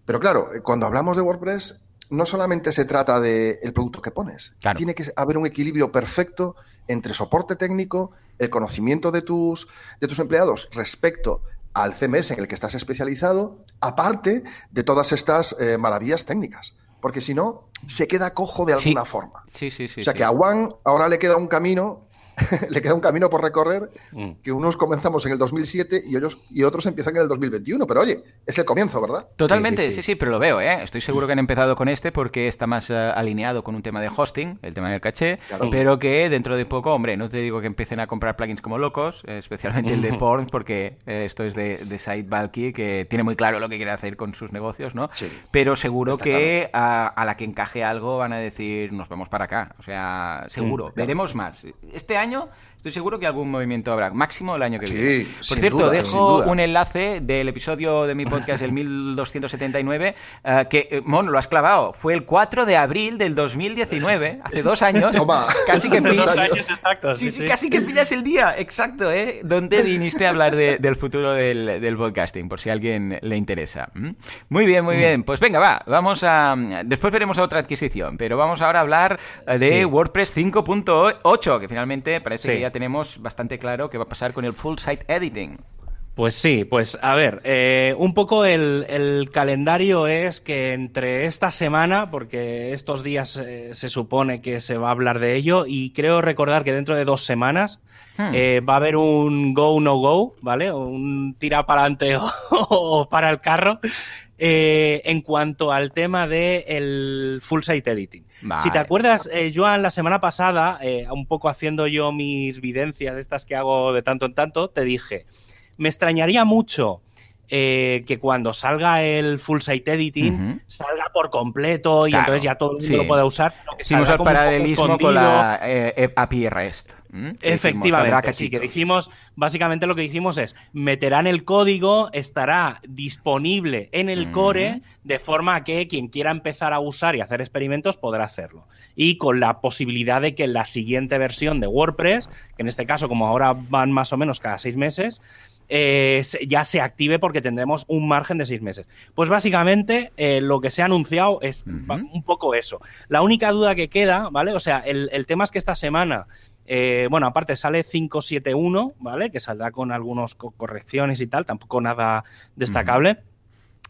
Pero claro, eh, cuando hablamos de WordPress, no solamente se trata del producto que pones. Tiene que haber un equilibrio perfecto entre soporte técnico, el conocimiento de tus, de tus empleados respecto al CMS en el que estás especializado, aparte de todas estas eh, maravillas técnicas. Porque si no, se queda cojo de alguna forma. Sí, sí, sí. O sea que a Juan ahora le queda un camino [laughs] le queda un camino por recorrer mm. que unos comenzamos en el 2007 y, ellos, y otros empiezan en el 2021. Pero oye, es el comienzo, ¿verdad? Totalmente, sí, sí, pero lo veo, ¿eh? Estoy seguro que han empezado con este porque está más eh, alineado con un tema de hosting, el tema del caché, pero que dentro de poco, hombre, no te digo que empiecen a comprar plugins como locos, especialmente el de [laughs] Forms, porque eh, esto es de, de Site que tiene muy claro lo que quiere hacer con sus negocios, ¿no? Sí. Pero seguro que a, la que encaje algo van a decir, nos vamos para acá. O sea, seguro, mm, veremos más. Este año año estoy seguro que algún movimiento habrá, máximo el año que viene. Por cierto, dejo un enlace del episodio de mi podcast, el 1279, uh, que, eh, Mon, lo has clavado. Fue el 4 de abril del 2019, hace dos años. Casi que pillas, sí, sí, casi que pillas el día, exacto, ¿eh? Donde viniste a hablar del futuro del, del, podcasting, por si a alguien le interesa. Muy bien, muy mm. bien. Pues venga, va, vamos a... Después veremos otra adquisición, pero vamos ahora a hablar eh, de WordPress 5.8, que finalmente parece que ya tenemos bastante claro qué va a pasar con el full site editing. Pues sí, pues a ver, eh, un poco el, calendario es que entre esta semana, porque estos días eh, se supone que se va a hablar de ello, y creo recordar que dentro de dos semanas hmm. eh, va a haber un go no go, ¿vale? Un tira para adelante [laughs] o, para el carro. En cuanto al tema del el full site editing. Si te acuerdas, Joan, la semana pasada, un poco haciendo yo mis videncias, estas que hago de tanto en tanto, te dije, me extrañaría mucho eh, que cuando salga el full site editing salga por completo y entonces ya todo el mundo lo pueda usar. Sino que Sin usar paralelismo con la eh, API REST. Efectivamente, sí, que dijimos, básicamente lo que dijimos es, meterán el código, estará disponible en el core, de forma que quien quiera empezar a usar y hacer experimentos podrá hacerlo. Y con la posibilidad de que la siguiente versión de WordPress, que en este caso como ahora van más o menos cada seis meses, eh, ya se active porque tendremos un margen de seis meses. Pues básicamente eh, lo que se ha anunciado es un poco eso. La única duda que queda, ¿vale? O sea, el, tema es que esta semana eh, bueno, aparte sale 571, ¿vale? Que saldrá con algunas correcciones y tal, tampoco nada destacable.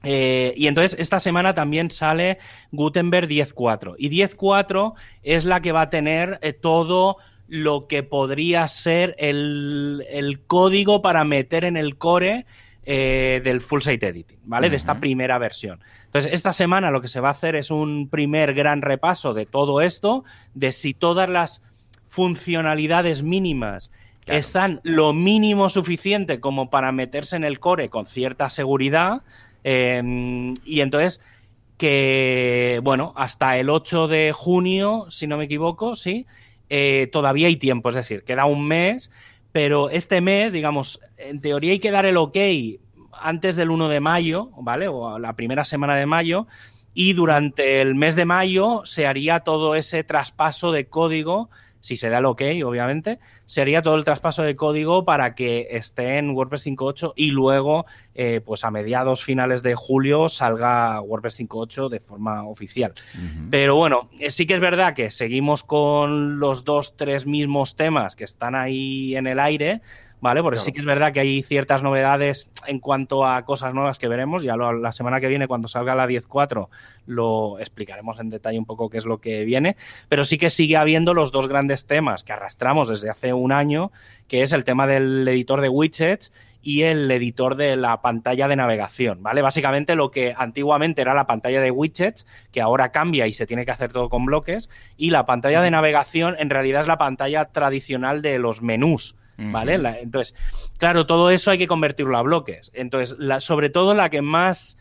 y entonces esta semana también sale Gutenberg 10.4. Y 10.4 es la que va a tener todo lo que podría ser el, código para meter en el core eh, del full site editing, ¿vale? De esta primera versión. Entonces, esta semana lo que se va a hacer es un primer gran repaso de todo esto, de si todas las funcionalidades mínimas están lo mínimo suficiente como para meterse en el core con cierta seguridad. Em, y entonces que, bueno, hasta el 8 de junio, si no me equivoco, sí, eh, todavía hay tiempo, es decir, queda un mes, pero este mes, digamos, en teoría hay que dar el ok antes del 1 de mayo, ¿vale? O la primera semana de mayo, y durante el mes de mayo se haría todo ese traspaso de código si se da el ok, obviamente, sería todo el traspaso de código para que esté en WordPress 5.8 y luego, eh, pues a mediados finales de julio salga WordPress 5.8 de forma oficial. Pero bueno, eh, sí que es verdad que seguimos con los dos, tres mismos temas que están ahí en el aire, ¿vale? Porque sí que es verdad que hay ciertas novedades en cuanto a cosas nuevas que veremos. Ya la semana que viene, cuando salga la 10.4, lo explicaremos en detalle un poco qué es lo que viene. Pero sí que sigue habiendo los dos grandes temas que arrastramos desde hace un año, que es el tema del editor de widgets y el editor de la pantalla de navegación, ¿vale? Básicamente lo que antiguamente era la pantalla de widgets, que ahora cambia y se tiene que hacer todo con bloques, y la pantalla de navegación en realidad es la pantalla tradicional de los menús, ¿vale? entonces, claro, todo eso hay que convertirlo a bloques. Entonces, sobre todo la que más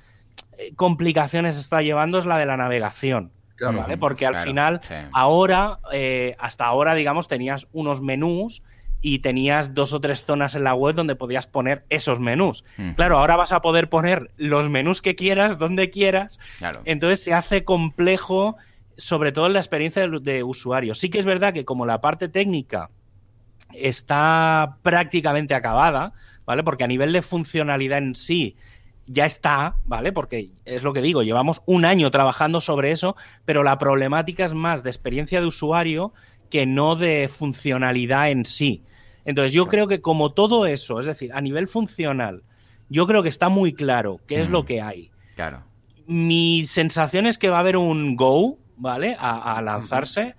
eh, complicaciones está llevando es la de la navegación. ¿vale? Porque al final, ahora, eh, hasta ahora, digamos, tenías unos menús y tenías dos o tres zonas en la web donde podías poner esos menús. Claro, ahora vas a poder poner los menús que quieras, donde quieras. Entonces se hace complejo, sobre todo en la experiencia de usuario. Sí que es verdad que como la parte técnica está prácticamente acabada, ¿vale? Porque a nivel de funcionalidad en sí ya está, ¿vale? Porque es lo que digo, llevamos un año trabajando sobre eso, pero la problemática es más de experiencia de usuario que no de funcionalidad en sí. Entonces yo creo que como todo eso, es decir, a nivel funcional, yo creo que está muy claro qué es lo que hay. Claro. Mi sensación es que va a haber un go, ¿vale? A, lanzarse.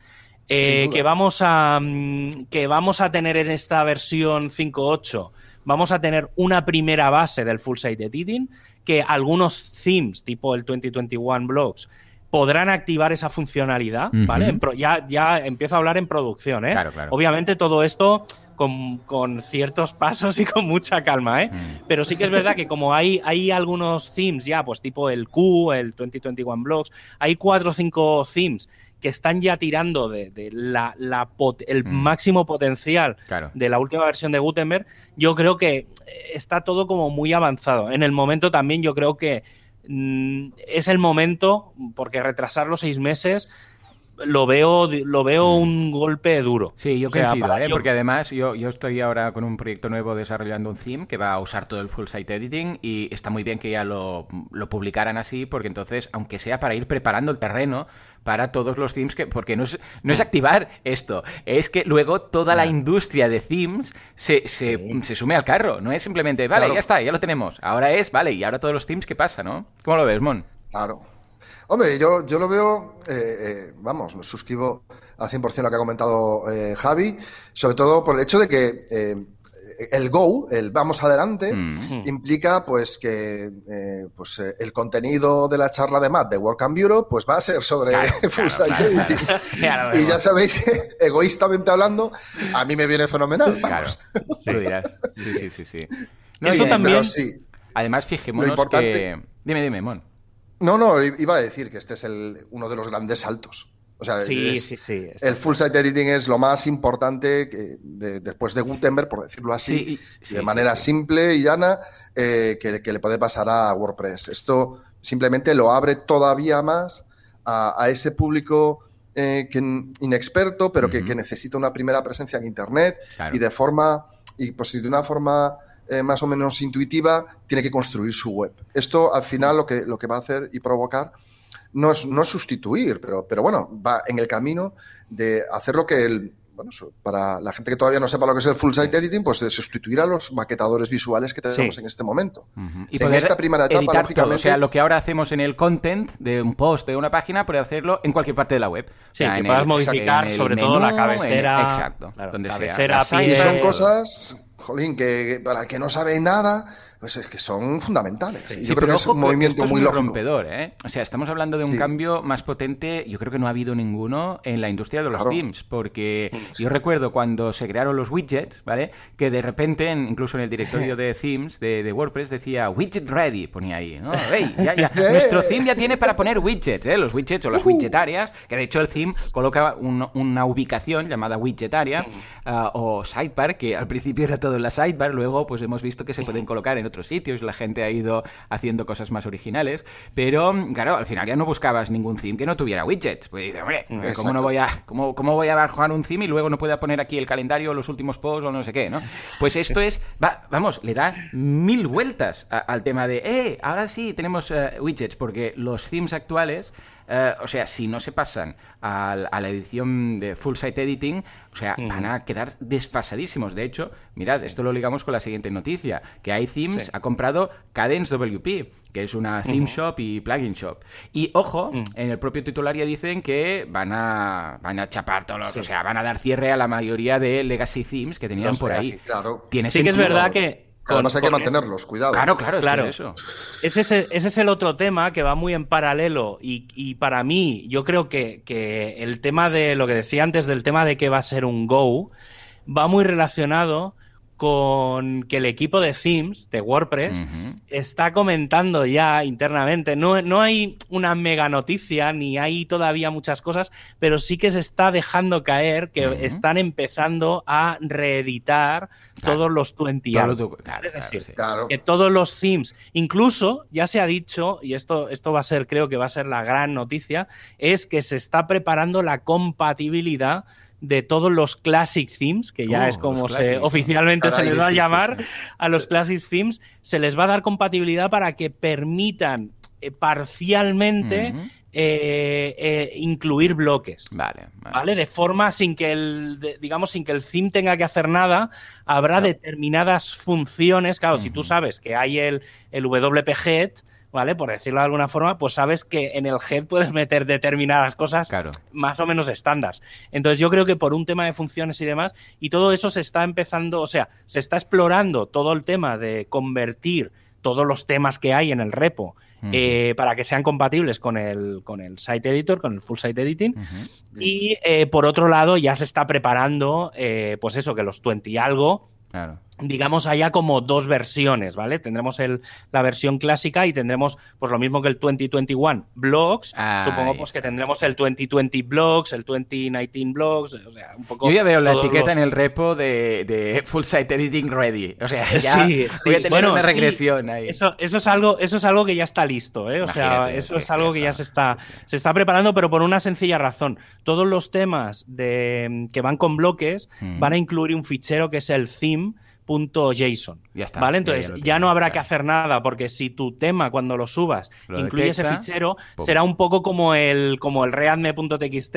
Eh, que vamos a mm, que vamos a tener en esta versión 5.8 vamos a tener una primera base del full site editing que algunos themes tipo el 2021 blogs podrán activar esa funcionalidad, ¿vale? ya, ya empiezo a hablar en producción, ¿eh? Obviamente todo esto con, ciertos pasos y con mucha calma, ¿eh? Mm. Pero sí que es verdad que como hay, hay algunos themes ya, pues tipo el Q, el 2021 Blogs, hay cuatro o cinco themes que están ya tirando de, la, el mm. máximo potencial de la última versión de Gutenberg, yo creo que está todo como muy avanzado. En el momento también yo creo que mm, es el momento, porque retrasar los seis meses lo veo, lo veo mm. un golpe duro. Sí, yo coincido, ¿eh? porque además yo, yo estoy ahora con un proyecto nuevo desarrollando un theme que va a usar todo el full site editing y está muy bien que ya lo, lo publicaran así, porque entonces, aunque sea para ir preparando el terreno para todos los themes, que, porque no es, no es activar esto, es que luego toda la industria de themes se, se, se, sume al carro, no es simplemente, vale, ya está, ya lo tenemos, ahora es, vale, y ahora todos los themes, ¿qué pasa, no? ¿Cómo lo ves, Mon? Claro. Hombre, yo, yo lo veo, eh, eh, vamos, me suscribo al 100% a lo que ha comentado eh, Javi, sobre todo por el hecho de que el go, el vamos adelante, mm. implica pues que pues, el contenido de la charla de Matt de Work and Bureau pues va a ser sobre [laughs] Full Editing. [laughs] y ya sabéis, [laughs] egoístamente hablando, a mí me viene fenomenal. Claro, lo dirás. Sí, sí, sí. sí. Esto también... Además, fijémonos que... Dime, dime, Mon. No, no, iba a decir que este es el, uno de los grandes saltos. O sea, sí, sí, sí, el full site editing es lo más importante que después de Gutenberg, por decirlo así, de manera simple y llana, eh, que, le puede pasar a WordPress. Esto simplemente lo abre todavía más a, ese público eh, que, inexperto, pero que, necesita una primera presencia en Internet y de forma, y pues de una forma eh, más o menos intuitiva, tiene que construir su web. Esto al final lo que, lo que va a hacer y provocar no es, no sustituir, pero, pero bueno, va en el camino de hacer lo que el, bueno, para la gente que todavía no sepa lo que es el full site editing, pues de sustituir a los maquetadores visuales que tenemos en este momento. Y en esta primera etapa, lógicamente. O sea, lo que ahora hacemos en el content de un post de una página, puede hacerlo en cualquier parte de la web. Sí, que puedas modificar sobre todo la cabecera. exacto. donde cabecera, sea. Y son cosas jolín, que, para el que no sabe nada, pues es que son fundamentales. yo creo que es un movimiento muy, rompedor, ¿eh? O sea, estamos hablando de un cambio más potente, yo creo que no ha habido ninguno en la industria de los themes, porque yo recuerdo cuando se crearon los widgets, ¿vale? Que de repente, incluso en el directorio de themes de, WordPress decía widget ready, ponía ahí, ¿no? ya, ya, [laughs] nuestro theme ya tiene para poner widgets, ¿eh? Los widgets o las widgetarias, que de hecho el theme coloca una ubicación llamada widgetaria ah, o sidebar, que al principio era todo en la sidebar, luego pues hemos visto que se pueden colocar en otros sitios, la gente ha ido haciendo cosas más originales, pero claro, al final ya no buscabas ningún theme que no tuviera widgets. Pues dices, hombre, ¿cómo, no voy a, cómo, ¿cómo voy a bajar un theme y luego no pueda poner aquí el calendario, los últimos posts o no sé qué, ¿no? Pues esto es, va, vamos, le da mil vueltas al tema de, eh, ahora sí tenemos eh, widgets, porque los themes actuales eh, o sea, si no se pasan a, la edición de full site editing, o sea, van a quedar desfasadísimos. De hecho, mirad, esto lo ligamos con la siguiente noticia, que iThemes ha comprado Cadence WP, que es una theme shop y plugin shop. Y ojo, mm. en el propio titular ya dicen que van a, van a chapar todos los, o sea, van a dar cierre a la mayoría de legacy themes que tenían por ahí. Claro. sí que es verdad que Además hay que mantenerlos, cuidado. Claro, claro, claro. Eso. Ese, es el, ese es el otro tema que va muy en paralelo y, para mí yo creo que, que, el tema de lo que decía antes del tema de que va a ser un Go va muy relacionado con que el equipo de Themes, de WordPress, está comentando ya internamente. No, no, hay una mega noticia, ni hay todavía muchas cosas, pero sí que se está dejando caer que están empezando a reeditar todos los 20 años. es decir, que todos los themes, incluso ya se ha dicho, y esto, esto va a ser, creo que va a ser la gran noticia, es que se está preparando la compatibilidad de todos los Classic Themes, que ya uh, es como se, oficialmente se les va a llamar a los Classic Themes, se les va a dar compatibilidad para que permitan eh, parcialmente eh, eh, incluir bloques. Vale, vale, De forma sin que el, digamos, sin que el theme tenga que hacer nada, habrá determinadas funciones. Claro, si tú sabes que hay el, el WP Head, ¿vale? Por decirlo de alguna forma, pues sabes que en el head puedes meter determinadas cosas más o menos estándar. Entonces yo creo que por un tema de funciones y demás, y todo eso se está empezando, o sea, se está explorando todo el tema de convertir todos los temas que hay en el repo eh, para que sean compatibles con el, con el site editor, con el full site editing. Y eh, por otro lado, ya se está preparando, eh, pues eso, que los 20 y algo Claro digamos, haya como dos versiones, ¿vale? Tendremos el, la versión clásica y tendremos, pues lo mismo que el 2021 Blogs. Supongo pues que tendremos el 2020 Blogs, el 2019 Blogs, o sea, un poco... Yo ya veo la etiqueta en el repo de, Full Site Editing Ready. O sea, [laughs] ya sí, voy a tener una regresión ahí. Eso, eso, es algo, eso es algo que ya está listo, ¿eh? O sea, eso es algo que ya se está, se está preparando, pero por una sencilla razón. Todos los temas de, que van con bloques mm. van a incluir un fichero que es el theme .json. Ya está. ¿Vale? Entonces, ya, no habrá que hacer nada, porque si tu tema cuando lo subas incluye ese fichero, será un poco como el, como el readme.txt,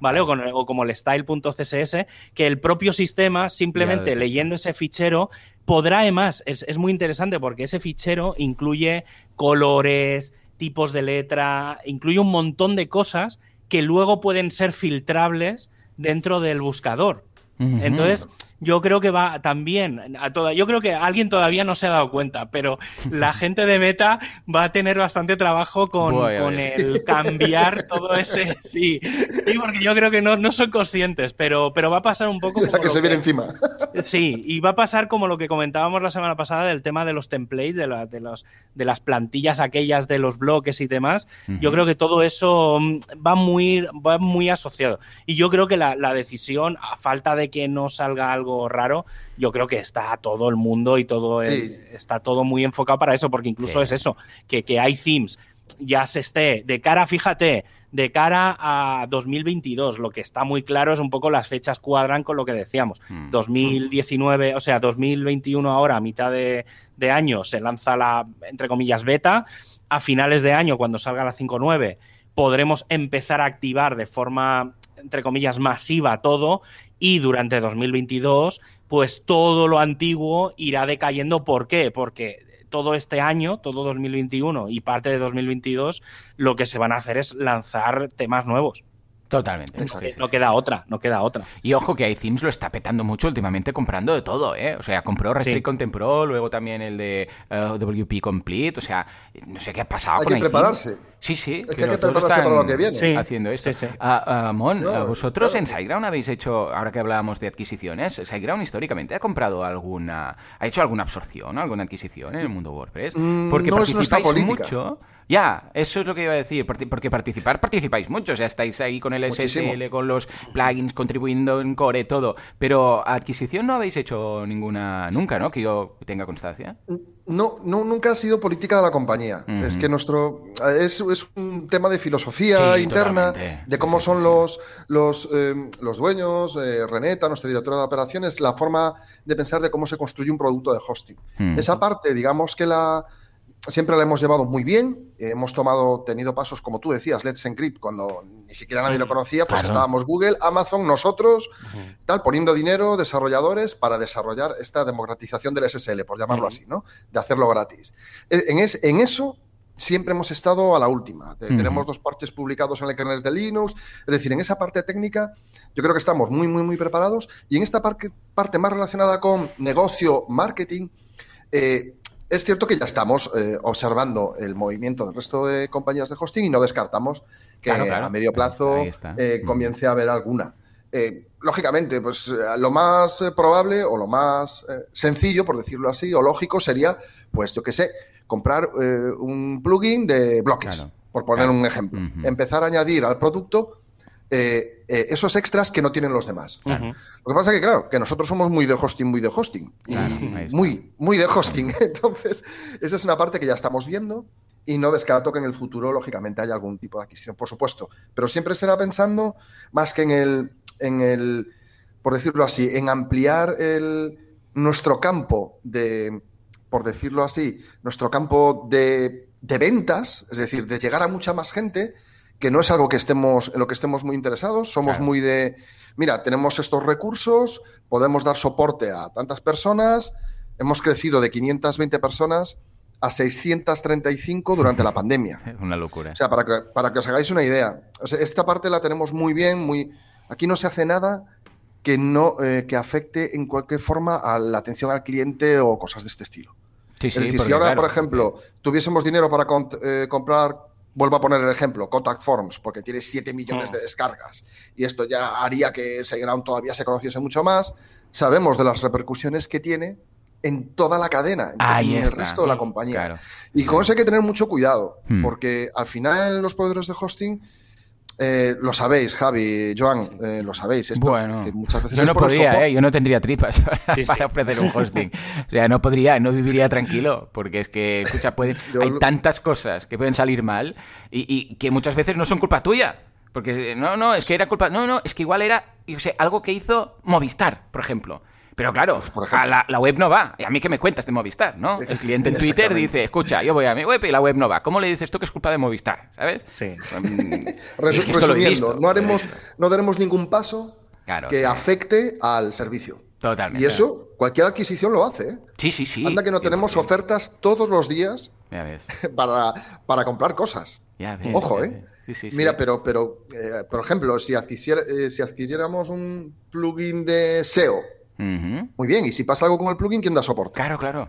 ¿vale? O, como el style.css, que el propio sistema, simplemente leyendo ese fichero, podrá además, es, es muy interesante porque ese fichero incluye colores, tipos de letra, incluye un montón de cosas que luego pueden ser filtrables dentro del buscador. Entonces, yo creo que va también a toda. Yo creo que alguien todavía no se ha dado cuenta, pero la [laughs] gente de Meta va a tener bastante trabajo con, con el cambiar todo ese. [laughs] Sí, sí, porque yo creo que no, no son conscientes, pero, pero va a pasar un poco. [laughs] Como que se viene encima. Sí, y va a pasar como lo que comentábamos la semana pasada del tema de los templates, de, de, los, de las plantillas aquellas de los bloques y demás. Yo creo que todo eso mm, va muy, va muy asociado. Y yo creo que la, la decisión, a falta de que no salga algo raro, yo creo que está todo el mundo y todo está todo muy enfocado para eso, porque incluso es eso, que, que hay themes ya se esté de cara, fíjate, de cara a 2022, lo que está muy claro es un poco las fechas cuadran con lo que decíamos. 2019, hmm. o sea, 2021 ahora, a mitad de, de, año, se lanza la, entre comillas, beta. A finales de año, cuando salga la 5.9, podremos empezar a activar de forma, entre comillas, masiva todo y durante 2022, pues todo lo antiguo irá decayendo. ¿Por qué? Porque todo este año, todo 2021 y parte de 2022, lo que se van a hacer es lanzar temas nuevos. Totalmente. No queda otra, no queda otra. Y ojo que iThemes lo está petando mucho últimamente comprando de todo, ¿eh? O sea, compró Restrict Content Pro, luego también el de uh, WP Complete, o sea, no sé qué ha pasado hay que prepararse. Sí, sí. Es que hay que prepararse para lo que viene. Haciendo esto. Sí, ah, ah, Mon, vosotros en SiteGround habéis hecho, ahora que hablábamos de adquisiciones, SiteGround históricamente ha comprado alguna, ha hecho alguna absorción, alguna adquisición en el mundo WordPress, mm, porque no participáis mucho. Ya, eso es lo que iba a decir, porque participar, participáis mucho, o sea, estáis ahí con el SSL, con los plugins, contribuyendo en core, todo, pero adquisición no habéis hecho ninguna nunca, ¿no? Que yo tenga constancia. No, no nunca ha sido política de la compañía. Es que nuestro es, es, un tema de filosofía interna, de cómo son los los, em, los dueños, eh, Reneta, nuestro director de operaciones, la forma de pensar de cómo se construye un producto de hosting. Esa parte, digamos que la siempre la hemos llevado muy bien. hemos tomado, tenido pasos, como tú decías, Let's Encrypt, cuando ni siquiera nadie lo conocía, pues estábamos Google, Amazon, nosotros, tal, poniendo dinero, desarrolladores, para desarrollar esta democratización del SSL, por llamarlo así, ¿no? De hacerlo gratis. E, en, en eso siempre hemos estado a la última. Tenemos dos parches publicados en el kernel de Linux. Es decir, en esa parte técnica yo creo que estamos muy, muy, muy preparados. Y en esta parte, parte más relacionada con negocio, marketing, eh, es cierto que ya estamos eh, observando el movimiento del resto de compañías de hosting y no descartamos que a medio plazo eh, mm. comience a haber alguna. Eh, lógicamente, pues lo más probable o lo más sencillo, por decirlo así, o lógico sería, pues yo qué sé, comprar un plugin de bloques, por poner un ejemplo. Empezar a añadir al producto eh, eh, esos extras que no tienen los demás. Lo que pasa es que, claro, que nosotros somos muy de hosting, muy de hosting. muy, muy de hosting. [laughs] Entonces, esa es una parte que ya estamos viendo y no descarto que en el futuro, lógicamente, haya algún tipo de adquisición, por supuesto. Pero siempre será pensando más que en el, en el, por decirlo así, en ampliar el, nuestro campo de, por decirlo así, nuestro campo de, de ventas, es decir, de llegar a mucha más gente, que no es algo que estemos, en lo que estemos muy interesados, somos muy de, mira, tenemos estos recursos, podemos dar soporte a tantas personas, hemos crecido de 520 personas a 635 durante la [laughs] pandemia. Una locura. O sea, para que, para que os hagáis una idea, esta parte la tenemos muy bien, muy... Aquí no se hace nada que no eh, que afecte en cualquier forma a la atención al cliente o cosas de este estilo. Sí, es decir, si ahora, por ejemplo, tuviésemos dinero para eh, comprar Vuelvo a poner el ejemplo, Contact Forms, porque tiene 7 millones de mm. descargas y esto ya haría que SiteGround todavía se conociese mucho más. Sabemos de las repercusiones que tiene en toda la cadena, en, el resto de la compañía. Y con eso hay que tener mucho cuidado, hmm. porque al final los proveedores de hosting eh, lo sabéis, Javi, Joan, eh, lo sabéis. Esto, bueno, muchas veces yo no podría, ¿eh? yo no tendría tripas [laughs] para, ofrecer un hosting. o sea, no podría, no viviría tranquilo, porque es que, escucha, pueden, [laughs] hay tantas cosas que pueden salir mal y, que muchas veces no son culpa tuya. Porque no, no, es que era culpa. No, no, es que igual era yo sé, algo que hizo Movistar, por ejemplo. Pero claro, pues, a la, web no va. Y a mí que me cuentas de Movistar, ¿no? [laughs] El cliente en Twitter dice, escucha, yo voy a mi web y la web no va. ¿Cómo le dices tú que es culpa de Movistar? ¿Sabes? Sí. [laughs] resumiendo, no, haremos, no daremos ningún paso que afecte al servicio. Totalmente. Y eso, cualquier adquisición lo hace. ¿eh? Sí, sí, sí. Anda que no tenemos ofertas todos los días [laughs] Para, para comprar cosas. Ya Ojo, ¿eh? Mira, pero, pero eh, por ejemplo, si, eh, si adquiriéramos un plugin de SEO, muy bien, y si pasa algo con el plugin, ¿quién da soporte? Claro, claro.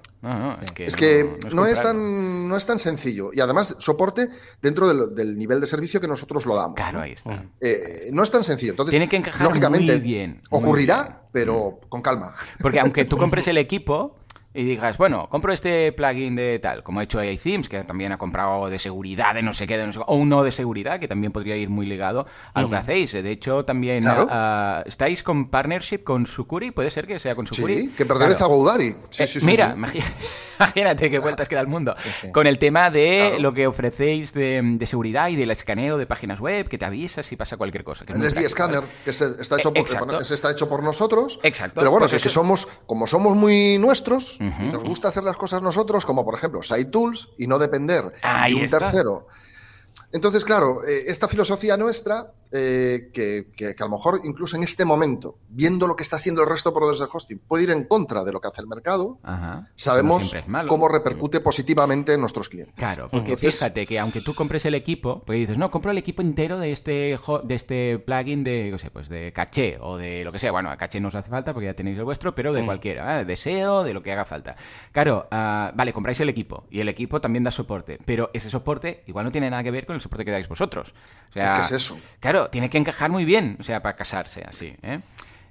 es que, no, es tan, no es tan sencillo. Y además, soporte dentro del, nivel de servicio que nosotros lo damos. Claro, ahí está. Eh, no es tan sencillo. Entonces, Tiene que encajar lógicamente, muy bien. ocurrirá, pero con calma. Porque aunque tú compres el equipo, y digas, bueno, compro este plugin de tal, como ha hecho AI Themes, que también ha comprado de seguridad, de no sé qué, de no sé qué, o uno de seguridad, que también podría ir muy ligado a lo que hacéis. De hecho, también ah, estáis con partnership con Sukuri, puede ser que sea con Sukuri. Sí, que pertenece a Goudari. Eh, mira, [laughs] imagínate qué vueltas qué da el mundo. Con el tema de lo que ofrecéis de, seguridad y del escaneo de páginas web, que te avisa si pasa cualquier cosa. el SD Scanner, que está hecho, por, está hecho por nosotros. Exacto. Pero bueno, pues que, somos, como somos muy nuestros, nos gusta hacer las cosas nosotros, como por ejemplo Site Tools, y no depender de un tercero. Entonces, claro, eh, esta filosofía nuestra eh, que, a lo mejor incluso en este momento, viendo lo que está haciendo el resto de proveedores de hosting, puede ir en contra de lo que hace el mercado, sabemos cómo repercute positivamente en nuestros clientes. Claro, porque fíjate que aunque tú compres el equipo, pues dices, no, compro el equipo entero de este de este plugin de, no sé, pues de caché o de lo que sea. Bueno, a caché no os hace falta porque ya tenéis el vuestro, pero de mm. cualquiera, ¿eh? de SEO, de lo que haga falta. Claro, ah, vale, compráis el equipo y el equipo también da soporte, pero ese soporte igual no tiene nada que ver con el soporte que dais vosotros. O sea, es eso? Claro, tiene que encajar muy bien, o sea, para casarse así, ¿eh?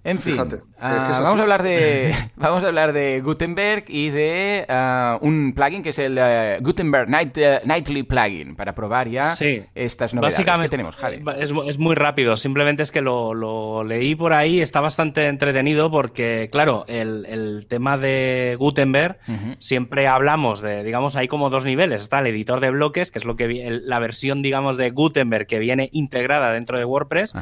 En fin, ah, vamos, a hablar de, [laughs] vamos a hablar de Gutenberg y de ah, un plugin que es el eh, Gutenberg eh, Nightly Plugin para probar ya estas novedades Básicamente, que tenemos, Javi. Es, muy rápido, simplemente es que lo, leí por ahí, está bastante entretenido porque, claro, el, tema de Gutenberg, siempre hablamos de, digamos, hay como dos niveles. Está el editor de bloques, que es lo que la versión, digamos, de Gutenberg que viene integrada dentro de WordPress.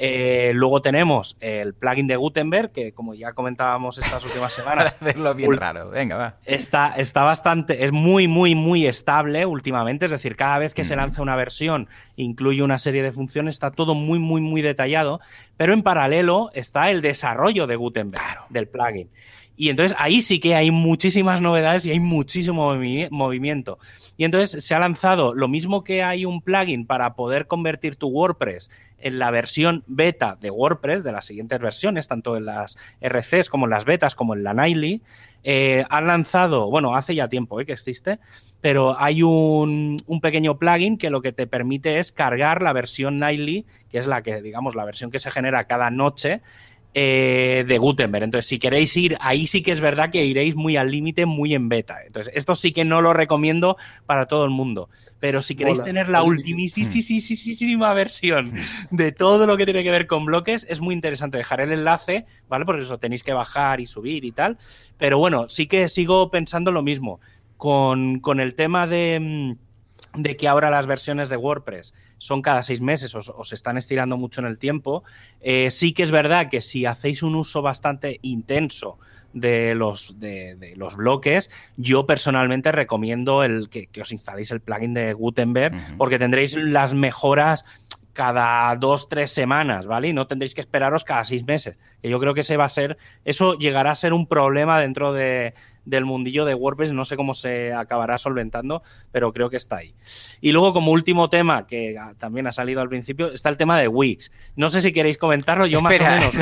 Eh, luego tenemos el plugin de Gutenberg, que como ya comentábamos estas últimas [laughs] semanas. verlo bien raro, venga, va. Está, está bastante, es muy, muy, muy estable últimamente. Es decir, cada vez que se lanza una versión, incluye una serie de funciones, está todo muy, muy, muy detallado. Pero en paralelo está el desarrollo de Gutenberg, del plugin. Y entonces ahí sí que hay muchísimas novedades y hay muchísimo movimiento. Y entonces se ha lanzado lo mismo que hay un plugin para poder convertir tu WordPress en la versión beta de WordPress, de las siguientes versiones, tanto en las RCs como en las betas, como en la Nightly, eh, han lanzado, bueno, hace ya tiempo eh, que existe, pero hay un, un, pequeño plugin que lo que te permite es cargar la versión Nightly, que es la que, digamos, la versión que se genera cada noche eh, de Gutenberg. Entonces, si queréis ir, ahí sí que es verdad que iréis muy al límite, muy en beta. Entonces, esto sí que no lo recomiendo para todo el mundo. Pero si queréis tener la ultimísima versión [laughs] de todo lo que tiene que ver con bloques, es muy interesante. Dejar el enlace, ¿vale? Porque eso tenéis que bajar y subir y tal. Pero bueno, sí que sigo pensando lo mismo. Con, con el tema de mm, de que ahora las versiones de WordPress son cada seis meses o, se están estirando mucho en el tiempo, eh, sí que es verdad que si hacéis un uso bastante intenso de los, de, los bloques, yo personalmente recomiendo el que, os instaléis el plugin de Gutenberg porque tendréis las mejoras cada dos, tres semanas, ¿vale? Y no tendréis que esperaros cada seis meses. Que yo creo que ese va a ser, eso llegará a ser un problema dentro de, del mundillo de WordPress, no sé cómo se acabará solventando, pero creo que está ahí. Y luego, como último tema, que también ha salido al principio, está el tema de Wix. No sé si queréis comentarlo, yo más o menos.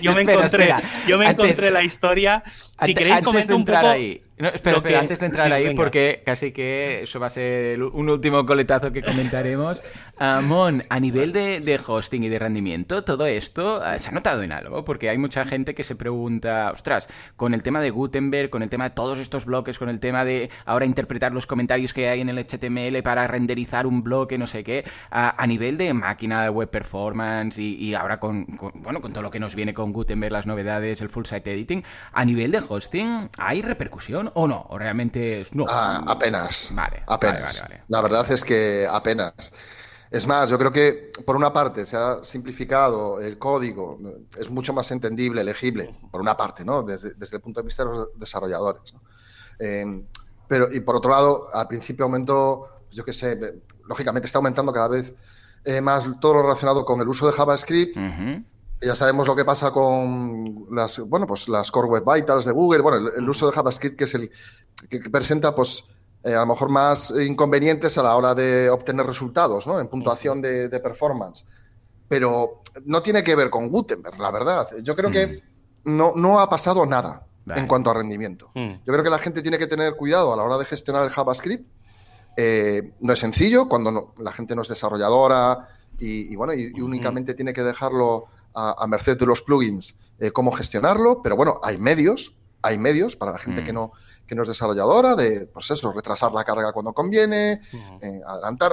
Yo me, encontré, yo me [laughs] encontré la historia. Si queréis comentar un poco. Ahí. Espera, espera, antes de entrar [laughs] ahí, porque casi que eso va a ser un último coletazo que comentaremos. Amon, a nivel de, de, hosting y de rendimiento, todo esto ah, se ha notado en algo, porque hay mucha gente que se pregunta, ostras, con el tema de Gutenberg, con el tema de todos estos bloques con el tema de ahora interpretar los comentarios que hay en el HTML para renderizar un bloque, no sé qué, a, nivel de máquina de web performance y, ahora con, bueno, con todo lo que nos viene con Gutenberg, las novedades, el full site editing, a nivel de hosting, ¿hay repercusión o no? ¿O realmente no? Ah, apenas. Vale, apenas. La verdad es que apenas. Es más, yo creo que por una parte se ha simplificado el código, es mucho más entendible, legible, por una parte, ¿no? Desde, el punto de vista de los desarrolladores. Em, pero, y por otro lado, al principio aumentó, yo qué sé, lógicamente está aumentando cada vez eh, más todo lo relacionado con el uso de JavaScript. Ya sabemos lo que pasa con las, bueno, pues las Core Web Vitals de Google, bueno, el, uso de JavaScript que es el que presenta, pues, eh, a lo mejor más inconvenientes a la hora de obtener resultados, ¿no? En puntuación de, performance. Pero no tiene que ver con Gutenberg, la verdad. Yo creo que mm. no, no ha pasado nada en cuanto a rendimiento. Mm. Yo creo que la gente tiene que tener cuidado a la hora de gestionar el JavaScript. Eh, no es sencillo cuando la gente no es desarrolladora y, bueno, y, únicamente tiene que dejarlo a, merced de los plugins eh, cómo gestionarlo, pero bueno, hay medios, hay medios para la gente que mm. no que no es desarrolladora, de, pues eso, retrasar la carga cuando conviene, eh, adelantar.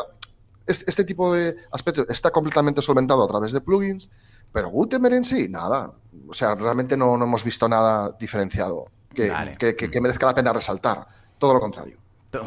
Este, tipo de aspectos está completamente solventado a través de plugins, pero Gutenberg en sí, nada. O sea, realmente no, hemos visto nada diferenciado que, que merezca la pena resaltar. Todo lo contrario.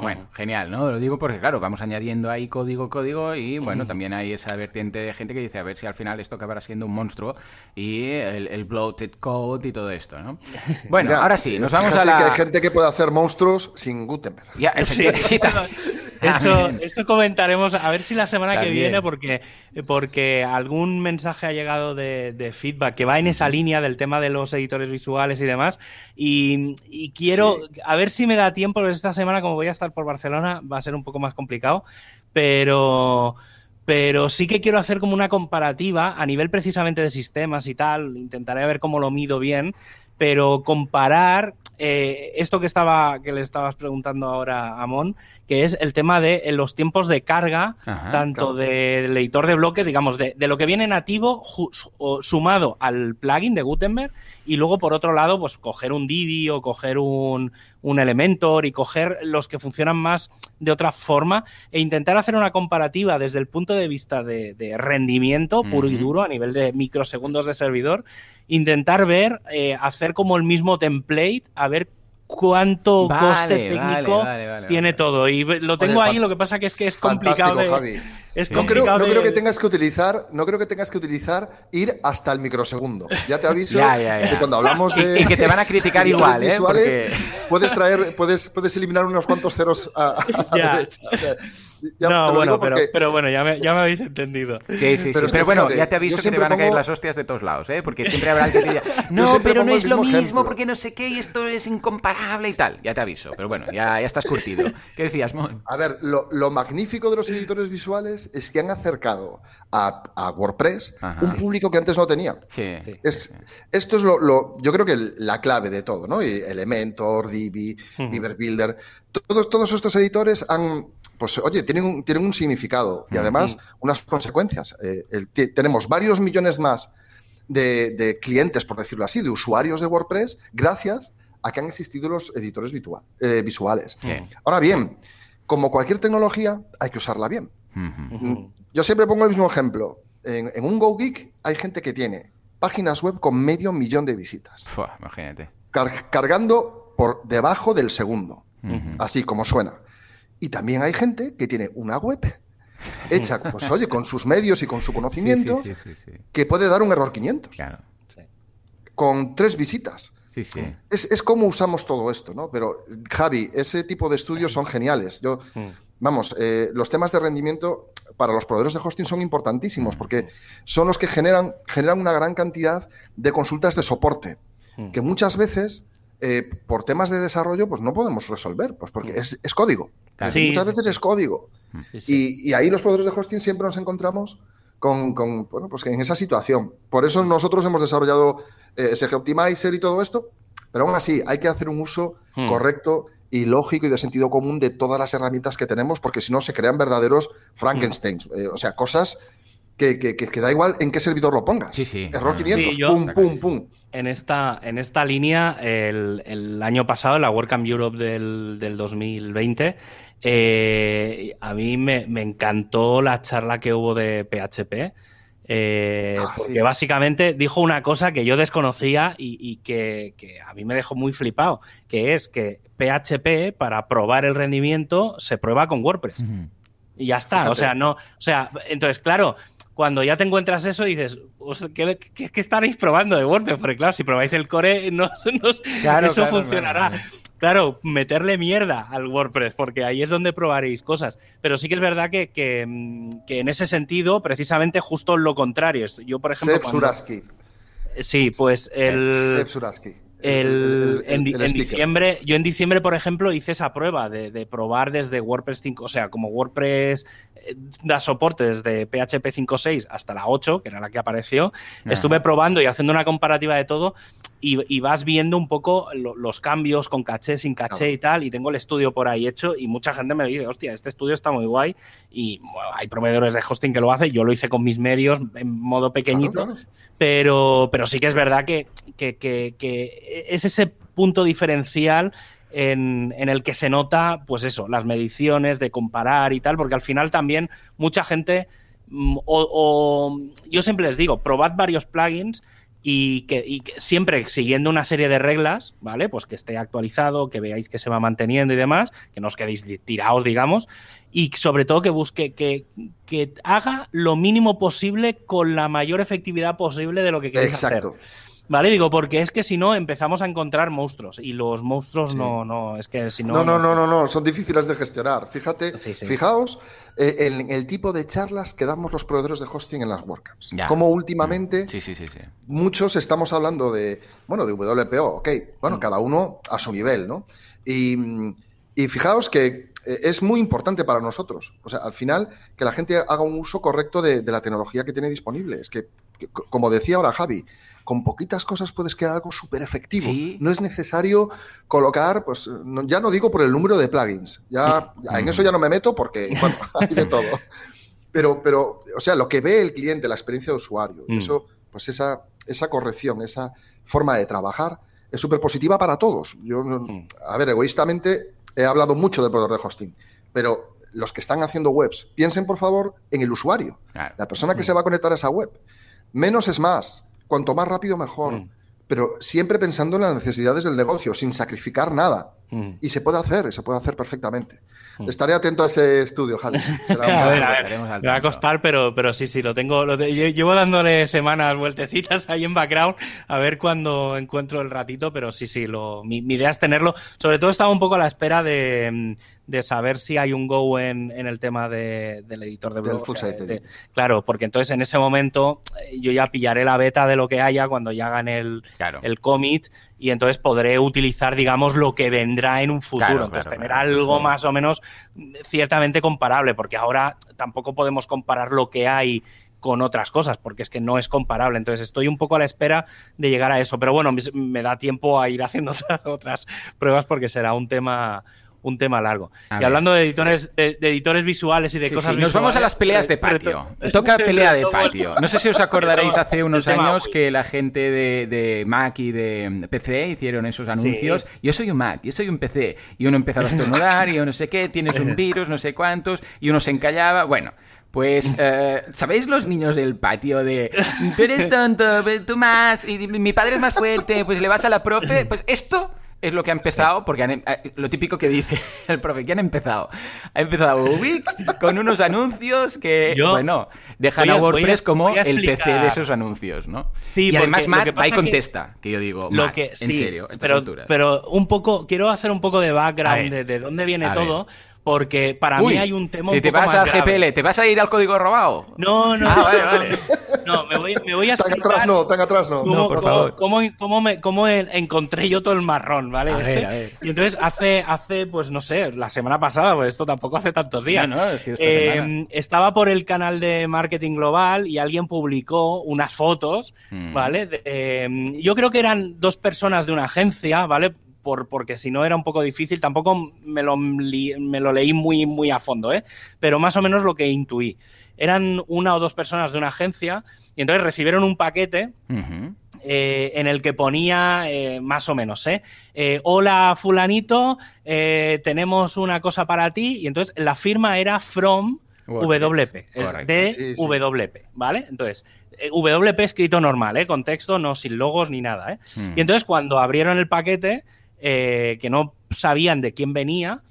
Bueno, genial, ¿no? Lo digo porque, claro, vamos añadiendo ahí código, código y, bueno, también hay esa vertiente de gente que dice a ver si al final esto acabará siendo un monstruo y el, bloated code y todo esto, ¿no? [laughs] Bueno, ahora sí, nos vamos a la... Que hay gente que puede hacer monstruos sin Gutenberg. Ya, [laughs] sí, sí, [laughs] eso, eso comentaremos, a ver si la semana que viene, porque, porque algún mensaje ha llegado de, feedback que va en esa línea del tema de los editores visuales y demás. Y, quiero, a ver si me da tiempo, esta semana, como voy a estar por Barcelona, va a ser un poco más complicado, pero pero sí que quiero hacer como una comparativa a nivel precisamente de sistemas y tal, intentaré ver cómo lo mido bien, pero comparar eh, esto que estaba que le estabas preguntando ahora a Mon, que es el tema de los tiempos de carga, tanto del editor de bloques, digamos, de, lo que viene nativo sumado al plugin de Gutenberg, y luego por otro lado, pues coger un Divi o coger un, un Elementor y coger los que funcionan más de otra forma e intentar hacer una comparativa desde el punto de vista de, rendimiento puro y duro a nivel de microsegundos de servidor, intentar ver, eh, hacer como el mismo template, a ver cuánto coste técnico tiene todo. Y lo tengo ahí, lo que pasa que es que es complicado de... Es no, creo, no creo, que tengas que utilizar, no creo que tengas que utilizar ir hasta el microsegundo. Ya te aviso [laughs] que cuando hablamos de y, que te van a criticar [laughs] igual, ¿eh? puedes traer, puedes, puedes eliminar unos cuantos ceros a, la derecha. No, bueno, pero, pero, bueno, ya me, ya me, habéis entendido. Sí, sí, pero, pero bueno, ya te aviso que te van a caer las hostias de todos lados, ¿eh? Porque siempre habrá alguien que diga, [laughs] no, pero no es lo mismo, porque no sé qué, y esto es incomparable y tal. Ya te aviso, pero bueno, ya, ya estás curtido. ¿Qué decías, Mon? A ver, lo, lo, magnífico de los editores visuales es que han acercado a, a WordPress un público que antes no tenía. Sí. Es, Esto es lo, lo, yo creo que la clave de todo, ¿no? Elementor, Divi, Beaver Builder, todos, todos estos editores han pues oye, tienen un, tienen un significado y además unas consecuencias. Eh, tenemos varios millones más de, clientes, por decirlo así, de usuarios de WordPress, gracias a que han existido los editores eh, visuales. Ahora bien, como cualquier tecnología, hay que usarla bien. Mm, yo siempre pongo el mismo ejemplo. En, un GoGeek hay gente que tiene páginas web con medio millón de visitas. imagínate. cargando por debajo del segundo, así como suena. Y también hay gente que tiene una web hecha, [laughs] pues oye, con sus medios y con su conocimiento, que puede dar un error 500. Claro. Con tres visitas. Es, es como usamos todo esto, ¿no? Pero, Javi, ese tipo de estudios son geniales. Yo, mm. vamos, eh, los temas de rendimiento para los proveedores de hosting son importantísimos porque son los que generan, generan una gran cantidad de consultas de soporte, mm. que muchas veces, eh, por temas de desarrollo, pues no podemos resolver, pues porque mm. es, código. Muchas veces es código. Y, ahí los proveedores de hosting siempre nos encontramos con, bueno, pues en esa situación. Por eso nosotros hemos desarrollado eh, SG Optimizer y todo esto, pero aún así hay que hacer un uso hmm. correcto y lógico y de sentido común de todas las herramientas que tenemos, porque si no se crean verdaderos Frankensteins, hmm. eh, o sea, cosas que, que, da igual en qué servidor lo pongas. Sí, sí. Error 500, pum, pum, pum. En esta, en esta línea, el, año pasado, en la WordCamp Europe del, del 2020, eh, a mí me, me, encantó la charla que hubo de PHP. Eh, ah, porque básicamente dijo una cosa que yo desconocía y, que, a mí me dejó muy flipado, que es que PHP para probar el rendimiento se prueba con WordPress. Y ya está, o sea, no, o sea, entonces, claro, cuando ya te encuentras eso dices, ¿qué, qué, estaréis probando de WordPress? Porque claro, si probáis el core, [laughs] no, eso funcionará claro, meterle mierda al WordPress, porque ahí es donde probaréis cosas. Pero sí que es verdad que, mm, en ese sentido, precisamente justo lo contrario. Yo, por ejemplo. Seb Sí, pues el. Seb Suraski. El, en, diciembre, yo en diciembre, por ejemplo, hice esa prueba de, probar desde WordPress 5, o sea, como WordPress eh, da soporte desde PHP 5.6 hasta la 8, que era la que apareció, estuve probando y haciendo una comparativa de todo y, vas viendo un poco los cambios con caché, sin caché y tal, y tengo el estudio por ahí hecho y mucha gente me dice, hostia, este estudio está muy guay y hay proveedores de hosting que lo hacen, yo lo hice con mis medios en modo pequeñito, Pero, pero sí que es verdad que, es ese punto diferencial en, el que se nota, pues eso, las mediciones de comparar y tal, porque al final también mucha gente, mm, o yo siempre les digo, probad varios plugins y que, siempre siguiendo una serie de reglas, ¿vale? Pues que esté actualizado, que veáis que se va manteniendo y demás, que no os quedéis tirados, digamos, y sobre todo que busque, que, que haga lo mínimo posible con la mayor efectividad posible de lo que queréis Exacto. hacer. Vale, digo, porque es que si no empezamos a encontrar monstruos y los monstruos no, no, es que si no. No, no, no, no, no, son difíciles de gestionar. Fíjate, fijaos eh, en el tipo de charlas que damos los proveedores de hosting en las WordCamps. Como últimamente muchos estamos hablando de, bueno, de WPO, ok, bueno, mm. cada uno a su nivel, ¿no? Y, y fijaos que eh, es muy importante para nosotros. O sea, al final, que la gente haga un uso correcto de, de la tecnología que tiene disponible. Es que, como decía ahora Javi, con poquitas cosas puedes crear algo súper efectivo. No es necesario colocar, pues ya no digo por el número de plugins, ya, en eso ya no me meto porque [laughs] bueno, hay de todo. Pero, pero, o sea, lo que ve el cliente, la experiencia de usuario, mm. eso, pues esa, esa corrección, esa forma de trabajar es súper positiva para todos. Yo, mm. a ver, egoístamente he hablado mucho del proveedor de hosting, pero los que están haciendo webs, piensen por favor en el usuario, la persona que mm. se va a conectar a esa web. Menos es más cuanto más rápido mejor. Mm. Pero siempre pensando en las necesidades del negocio, sin sacrificar nada. Mm. Y se puede hacer, se puede hacer perfectamente. Mm. Estaré atento a ese estudio, Javi. [laughs] me va a costar, pero, pero sí, sí, lo tengo. Lo llevo dándole semanas, vueltecitas ahí en background, a ver cuándo encuentro el ratito, pero sí, sí, lo, mi, idea es tenerlo. Sobre todo estaba un poco a la espera de, de saber si hay un go en, en el tema de, del editor de blog. claro, porque entonces en ese momento eh, yo ya pillaré la beta de lo que haya cuando ya hagan el, el commit y entonces podré utilizar, digamos, lo que vendrá en un futuro. entonces, tener algo más o menos ciertamente comparable, porque ahora tampoco podemos comparar lo que hay con otras cosas, porque es que no es comparable. Entonces estoy un poco a la espera de llegar a eso. Pero bueno, me da tiempo a ir haciendo [laughs] otras pruebas porque será un tema, un tema largo. y hablando de editores, de, editores visuales y de cosas Nos vamos a las peleas de patio. Toca [laughs] pelea de patio. No sé si os [laughs] acordaréis hace unos años que la gente de, Mac y de PC hicieron esos anuncios. Yo soy un Mac, yo soy un PC. Y uno empezaba a estornudar y yo no sé qué, tienes un [laughs] virus, no sé cuántos, y uno se encallaba. Bueno. Pues, eh, ¿sabéis los niños del patio de tú eres tonto, tú más, y mi padre es más fuerte, pues le vas a la profe? Pues esto es lo que ha empezado, porque em, eh, lo típico que dice [laughs] el profe, que han empezado? Ha empezado Wix con unos anuncios que, bueno, dejan a WordPress como el PC de esos anuncios, ¿no? Sí, y además Matt va y contesta, que, yo digo, lo que, en serio, pero, pero un poco, quiero hacer un poco de background de, de, dónde viene todo, porque para mí hay un tema si te vas al GPL, ¿te vas a ir al código robado? No, no. Ah, vale, vale. [laughs] No, me voy, me voy a explicar... atrás no, tan atrás no. no, por favor. Cómo, cómo, me, cómo encontré yo todo el marrón, ¿vale? A este. ver, a ver. Y entonces hace, hace, pues no sé, la semana pasada, pues esto tampoco hace tantos días. No, no, si eh, estaba por el canal de Marketing Global y alguien publicó unas fotos, mm. ¿vale? Eh, yo creo que eran dos personas de una agencia, ¿vale? Porque si no era un poco difícil, tampoco me lo, me lo leí muy, muy a fondo, ¿eh? pero más o menos lo que intuí. Eran una o dos personas de una agencia y entonces recibieron un paquete eh, en el que ponía eh, más o menos, ¿eh? Hola fulanito, tenemos una cosa para ti y entonces la firma era from WP, es de WP, ¿vale? Entonces, WP escrito normal, ¿eh? Con texto, no sin logos ni nada, ¿eh? Mm. Y entonces cuando abrieron el paquete, eh, que no sabían de quién venía,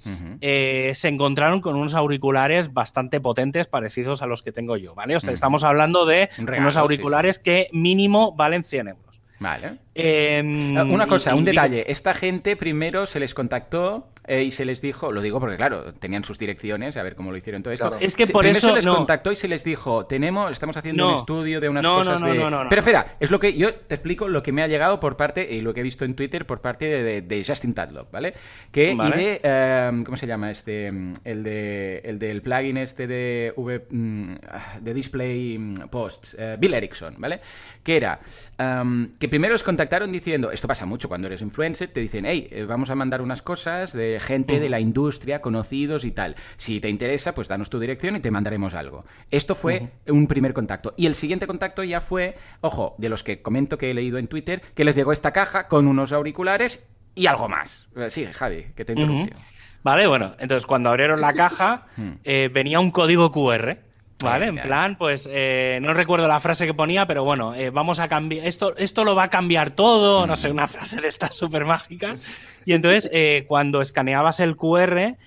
eh, se encontraron con unos auriculares bastante potentes parecidos a los que tengo yo, ¿vale? O sea, estamos hablando de unos auriculares que mínimo valen 100 euros. Vale. Em, ah, Una cosa, un detalle. Esta gente primero se les contactó eh, y se les dijo, lo digo porque claro, tenían sus direcciones, a ver cómo lo hicieron todo esto. Es que por eso se les contactó y se les dijo, tenemos, estamos haciendo un estudio de unas cosas de... Pero espera, es lo que yo te explico lo que me ha llegado por parte y lo que he visto en Twitter por parte de, Justin Tadlock, ¿vale? Que y de em, ¿cómo se llama este? El de el del plugin este de v, mm, de display mm, posts, eh, Bill Erickson, ¿vale? Que era em, que primero les contactaron diciendo, esto pasa mucho cuando eres influencer, te dicen, hey, eh, vamos a mandar unas cosas de gente de la industria, conocidos y tal. Si te interesa, pues danos tu dirección y te mandaremos algo. Esto fue un primer contacto. Y el siguiente contacto ya fue, ojo, de los que comento que he leído en Twitter, que les llegó esta caja con unos auriculares y algo más. Eh, sí, Javi, que te interrumpió. Vale, bueno, entonces cuando abrieron la caja [laughs] eh, venía un código QR. ¿Vale? En plan, pues eh, no recuerdo la frase que ponía, pero bueno, eh, vamos a cambiar. Esto, esto lo va a cambiar todo. No sé, una frase de estas súper mágicas. Y entonces, eh, cuando escaneabas el QR,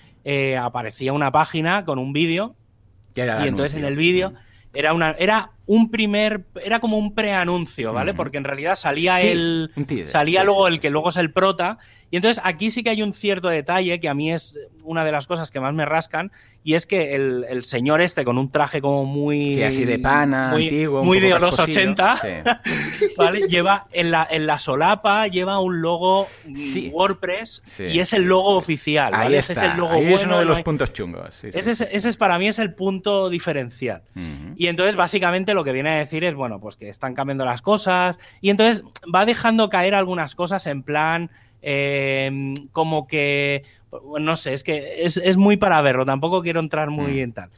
aparecía una página con un vídeo. Y entonces en el vídeo era una. Era un primer. Era como un preanuncio, ¿vale? Porque en realidad salía el. salía luego el que luego es el prota. Y entonces aquí sí que hay un cierto detalle que a mí es una de las cosas que más me rascan. Y es que el, señor este con un traje como muy. Sí, así de pana, muy, antiguo. Muy de los 80. [laughs] ¿vale? Lleva en la, en la solapa, lleva un logo WordPress y es el logo oficial. Ahí Ese es el logo es uno de los puntos chungos. ese, es, ese, es, para mí es el punto diferencial. Y entonces, básicamente, lo que viene a decir es, bueno, pues que están cambiando las cosas. Y entonces va dejando caer algunas cosas en plan. Eh, como que no sé, es que es, muy para verlo, tampoco quiero entrar muy mm. en tal.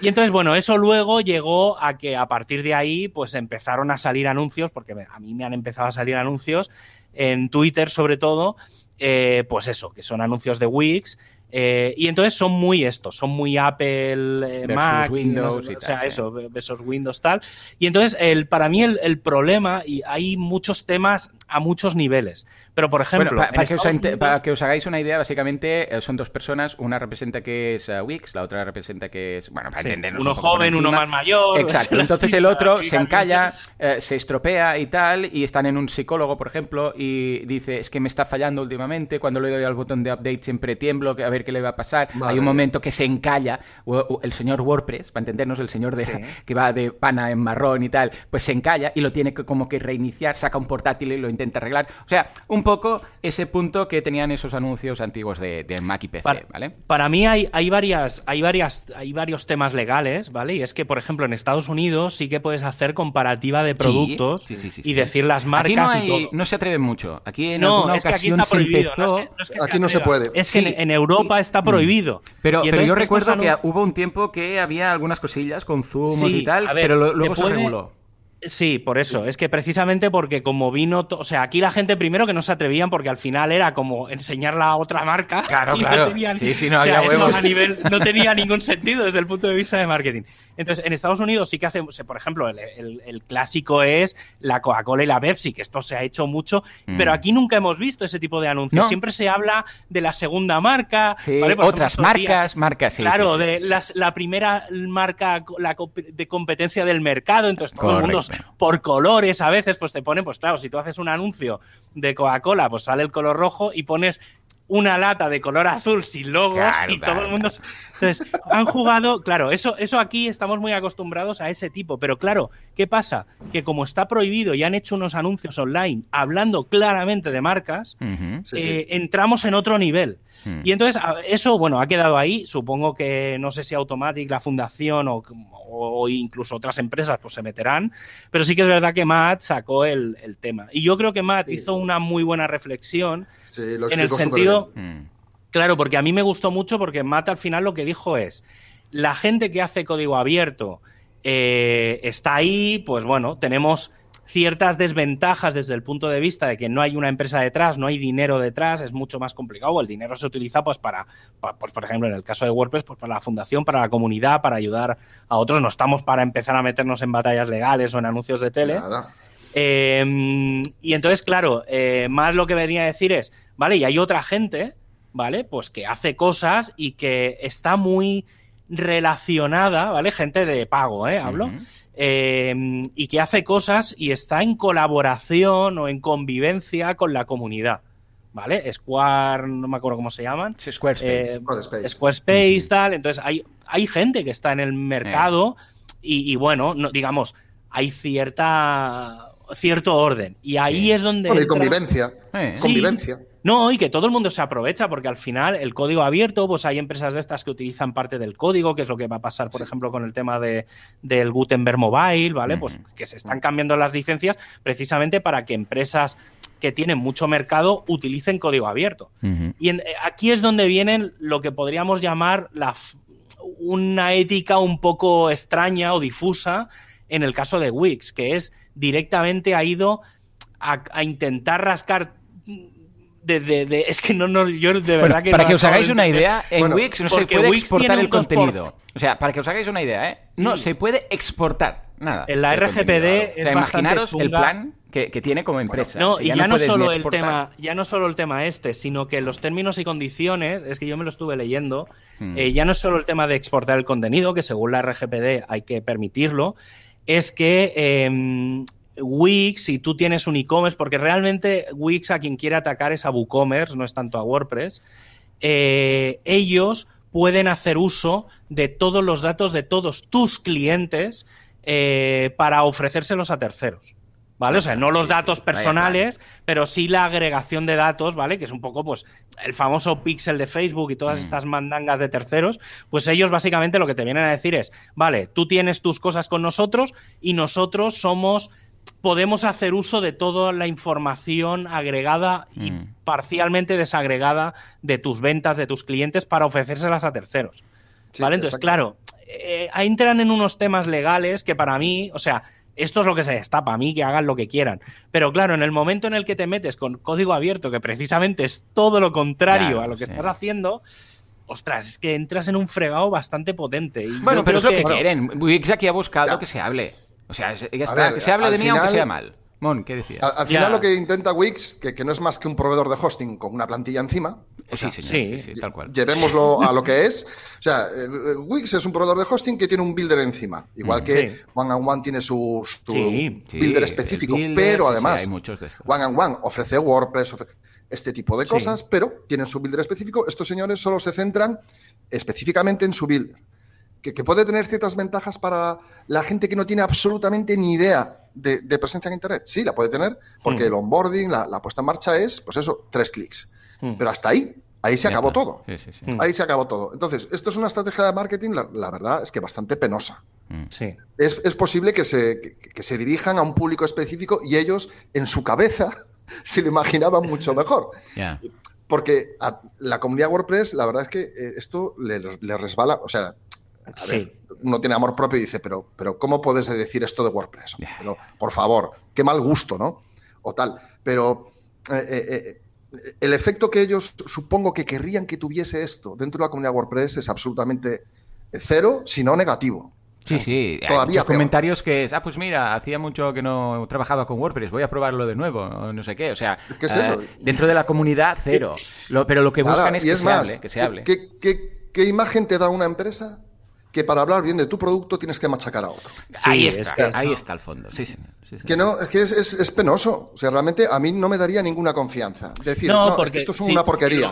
Y entonces, bueno, eso luego llegó a que a partir de ahí, pues empezaron a salir anuncios, porque a mí me han empezado a salir anuncios en Twitter sobre todo, eh, pues eso, que son anuncios de Wix. Eh, y entonces son muy estos, son muy Apple, eh, Mac, Windows, o sea, eso, versus Windows tal. Y entonces, el, para mí el, el problema, y hay muchos temas a muchos niveles. Pero, por ejemplo. para, que os, hagáis una idea, básicamente eh, son dos personas. Una representa que es uh, Wix, la otra representa que es. Bueno, para entendernos. Uno joven, uno más mayor. Exacto. [laughs] Entonces el otro se encalla, eh, se estropea y tal. Y están en un psicólogo, por ejemplo, y dice: Es que me está fallando últimamente. Cuando le doy al botón de update siempre tiemblo, a ver qué le va a pasar. Hay un momento que se encalla. el señor WordPress, para entendernos, el señor de, que va de pana en marrón y tal, pues se encalla y lo tiene que como que reiniciar, saca un portátil y lo intenta arreglar. O sea, un poco ese punto que tenían esos anuncios antiguos de, Mac y PC, para, ¿vale? Para mí hay, hay, varias, hay, varias, hay varios temas legales, ¿vale? Y es que, por ejemplo, en Estados Unidos sí que puedes hacer comparativa de productos y decir las marcas no y todo. No se atreven mucho. Aquí en no, es que aquí está prohibido. aquí no se puede. Es que en, Europa está mm. prohibido. Pero, pero yo recuerdo que hubo un tiempo que había algunas cosillas con zumos y tal, pero luego se reguló. Sí, por eso. Es que precisamente porque como vino, o sea, aquí la gente primero que no se atrevían porque al final era como enseñar la otra marca. Claro, [laughs] claro. No tenían, sí, sí, no había a nivel no tenía ningún sentido desde el punto de vista de marketing. Entonces, en Estados Unidos sí que hace, por ejemplo, el, clásico es la Coca-Cola y la Pepsi, que esto se ha hecho mucho, mm. pero aquí nunca hemos visto ese tipo de anuncios. Siempre se habla de la segunda marca, otras marcas, marcas, sí. Claro, de la primera marca la, de competencia del mercado, entonces todo el mundo por colores a veces, pues te ponen, pues claro, si tú haces un anuncio de Coca-Cola, pues sale el color rojo y pones una lata de color azul sin logos y todo el mundo. Entonces, han jugado, claro, eso, eso aquí estamos muy acostumbrados a ese tipo, pero claro, ¿qué pasa? Que como está prohibido y han hecho unos anuncios online hablando claramente de marcas, eh, entramos en otro nivel. Hmm. Y entonces, eso, bueno, ha quedado ahí. Supongo que no sé si Automatic, la fundación o, incluso otras empresas, pues se meterán. Pero sí que es verdad que Matt sacó el, tema. Y yo creo que Matt hizo una muy buena reflexión en el sentido. Claro, porque a mí me gustó mucho porque Matt al final lo que dijo es: la gente que hace código abierto eh, está ahí, pues bueno, tenemos ciertas desventajas desde el punto de vista de que no hay una empresa detrás, no hay dinero detrás, es mucho más complicado. El dinero se utiliza, pues, para, pues, por ejemplo, en el caso de WordPress, pues para la fundación, para la comunidad, para ayudar a otros. No estamos para empezar a meternos en batallas legales o en anuncios de tele. Em, y entonces, claro, eh, más lo que venía a decir es, vale, y hay otra gente, ¿vale? Pues que hace cosas y que está muy relacionada, ¿vale? Gente de pago, ¿eh? Hablo. Em, y que hace cosas y está en colaboración o en convivencia con la comunidad. ¿Vale? Square, no me acuerdo cómo se llaman. Squarespace. Eh, Squarespace, tal. Entonces hay, hay gente que está en el mercado y, bueno, no, digamos, hay cierta cierto orden. Y ahí es donde. Bueno, y convivencia. Convivencia. No, y que todo el mundo se aprovecha, porque al final el código abierto, pues hay empresas de estas que utilizan parte del código, que es lo que va a pasar, por ejemplo, con el tema de, del Gutenberg Mobile, ¿vale? Pues que se están cambiando las licencias precisamente para que empresas que tienen mucho mercado utilicen código abierto. Y eh, aquí es donde vienen lo que podríamos llamar la, una ética un poco extraña o difusa en el caso de Wix, que es directamente ha ido a intentar rascar de, es que no, no yo de verdad que para que os hagáis una idea en Wix no se puede exportar el contenido. O sea para que os hagáis una idea ¿eh? no se puede exportar nada en la RGPD es imaginaros el plan que, tiene como empresa. no y ya, no, solo el tema ya no solo el tema este sino que los términos y condiciones es que yo me lo estuve leyendo hmm. eh, ya no es solo el tema de exportar el contenido que según la RGPD hay que permitirlo es que em, Wix, si tú tienes un e-commerce, porque realmente Wix a quien quiere atacar es a WooCommerce, no es tanto a WordPress, eh, ellos pueden hacer uso de todos los datos de todos tus clientes eh, para ofrecérselos a terceros. ¿Vale? O sea, no los datos personales, pero sí la agregación de datos, ¿vale? Que es un poco, pues, el famoso pixel de Facebook y todas mm. estas mandangas de terceros. Pues ellos básicamente lo que te vienen a decir es, vale, tú tienes tus cosas con nosotros y nosotros somos podemos hacer uso de toda la información agregada y mm. parcialmente desagregada de tus ventas, de tus clientes, para ofrecérselas a terceros. ¿Vale? Entonces, claro, eh, entran en unos temas legales que para mí, o sea, esto es lo que se destapa a mí, que hagan lo que quieran. Pero claro, en el momento en el que te metes con código abierto, que precisamente es todo lo contrario a lo que estás haciendo, ostras, es que entras en un fregado bastante potente. bueno, pero es lo que, quieren. Wix aquí ha buscado que se hable. O sea, que se hable de mí aunque sea mal. Mon, ¿qué decías? Al, final lo que intenta Wix, que, no es más que un proveedor de hosting con una plantilla encima. sí, sí, sí, tal cual. Llevémoslo a lo que es. O sea, eh, Wix es un proveedor de hosting que tiene un builder encima. Igual mm. que One and One tiene su, builder específico. pero además, One and One ofrece WordPress, este tipo de cosas, pero tienen su builder específico. Estos señores solo se centran específicamente en su builder que, puede tener ciertas ventajas para la gente que no tiene absolutamente ni idea de, presencia en Internet. Sí, la puede tener, porque mm. el onboarding, la, puesta en marcha es, pues eso, tres clics. Mm. Pero hasta ahí, ahí se acabó todo. Mm. Ahí se acabó todo. Entonces, esto es una estrategia de marketing, la, verdad es que bastante penosa. Sí. Es, posible que se, se dirijan a un público específico y ellos, en su cabeza, [laughs] se lo imaginaban mucho [laughs] mejor. Porque a la comunidad WordPress, la verdad es que eh, esto le, le resbala, o sea, uno tiene amor propio y dice, pero, pero ¿cómo puedes decir esto de WordPress? Pero, por favor, qué mal gusto, ¿no? O tal. Pero eh, eh, eh, el efecto que ellos supongo que querrían que tuviese esto dentro de la comunidad WordPress es absolutamente cero, si no negativo. Sí, sí, todavía hay comentarios que es, ah, pues mira, hacía mucho que no trabajaba con WordPress, voy a probarlo de nuevo, no sé qué, o sea, dentro de la comunidad cero, pero lo que buscan es, que, se hable, que se hable. qué imagen te da una empresa que para hablar bien de tu producto tienes que machacar a otro. ahí está, ahí está el fondo. Sí, sí. Que no, es que es, penoso. O sea, realmente a mí no me daría ninguna confianza. Decir, no, porque esto es una porquería.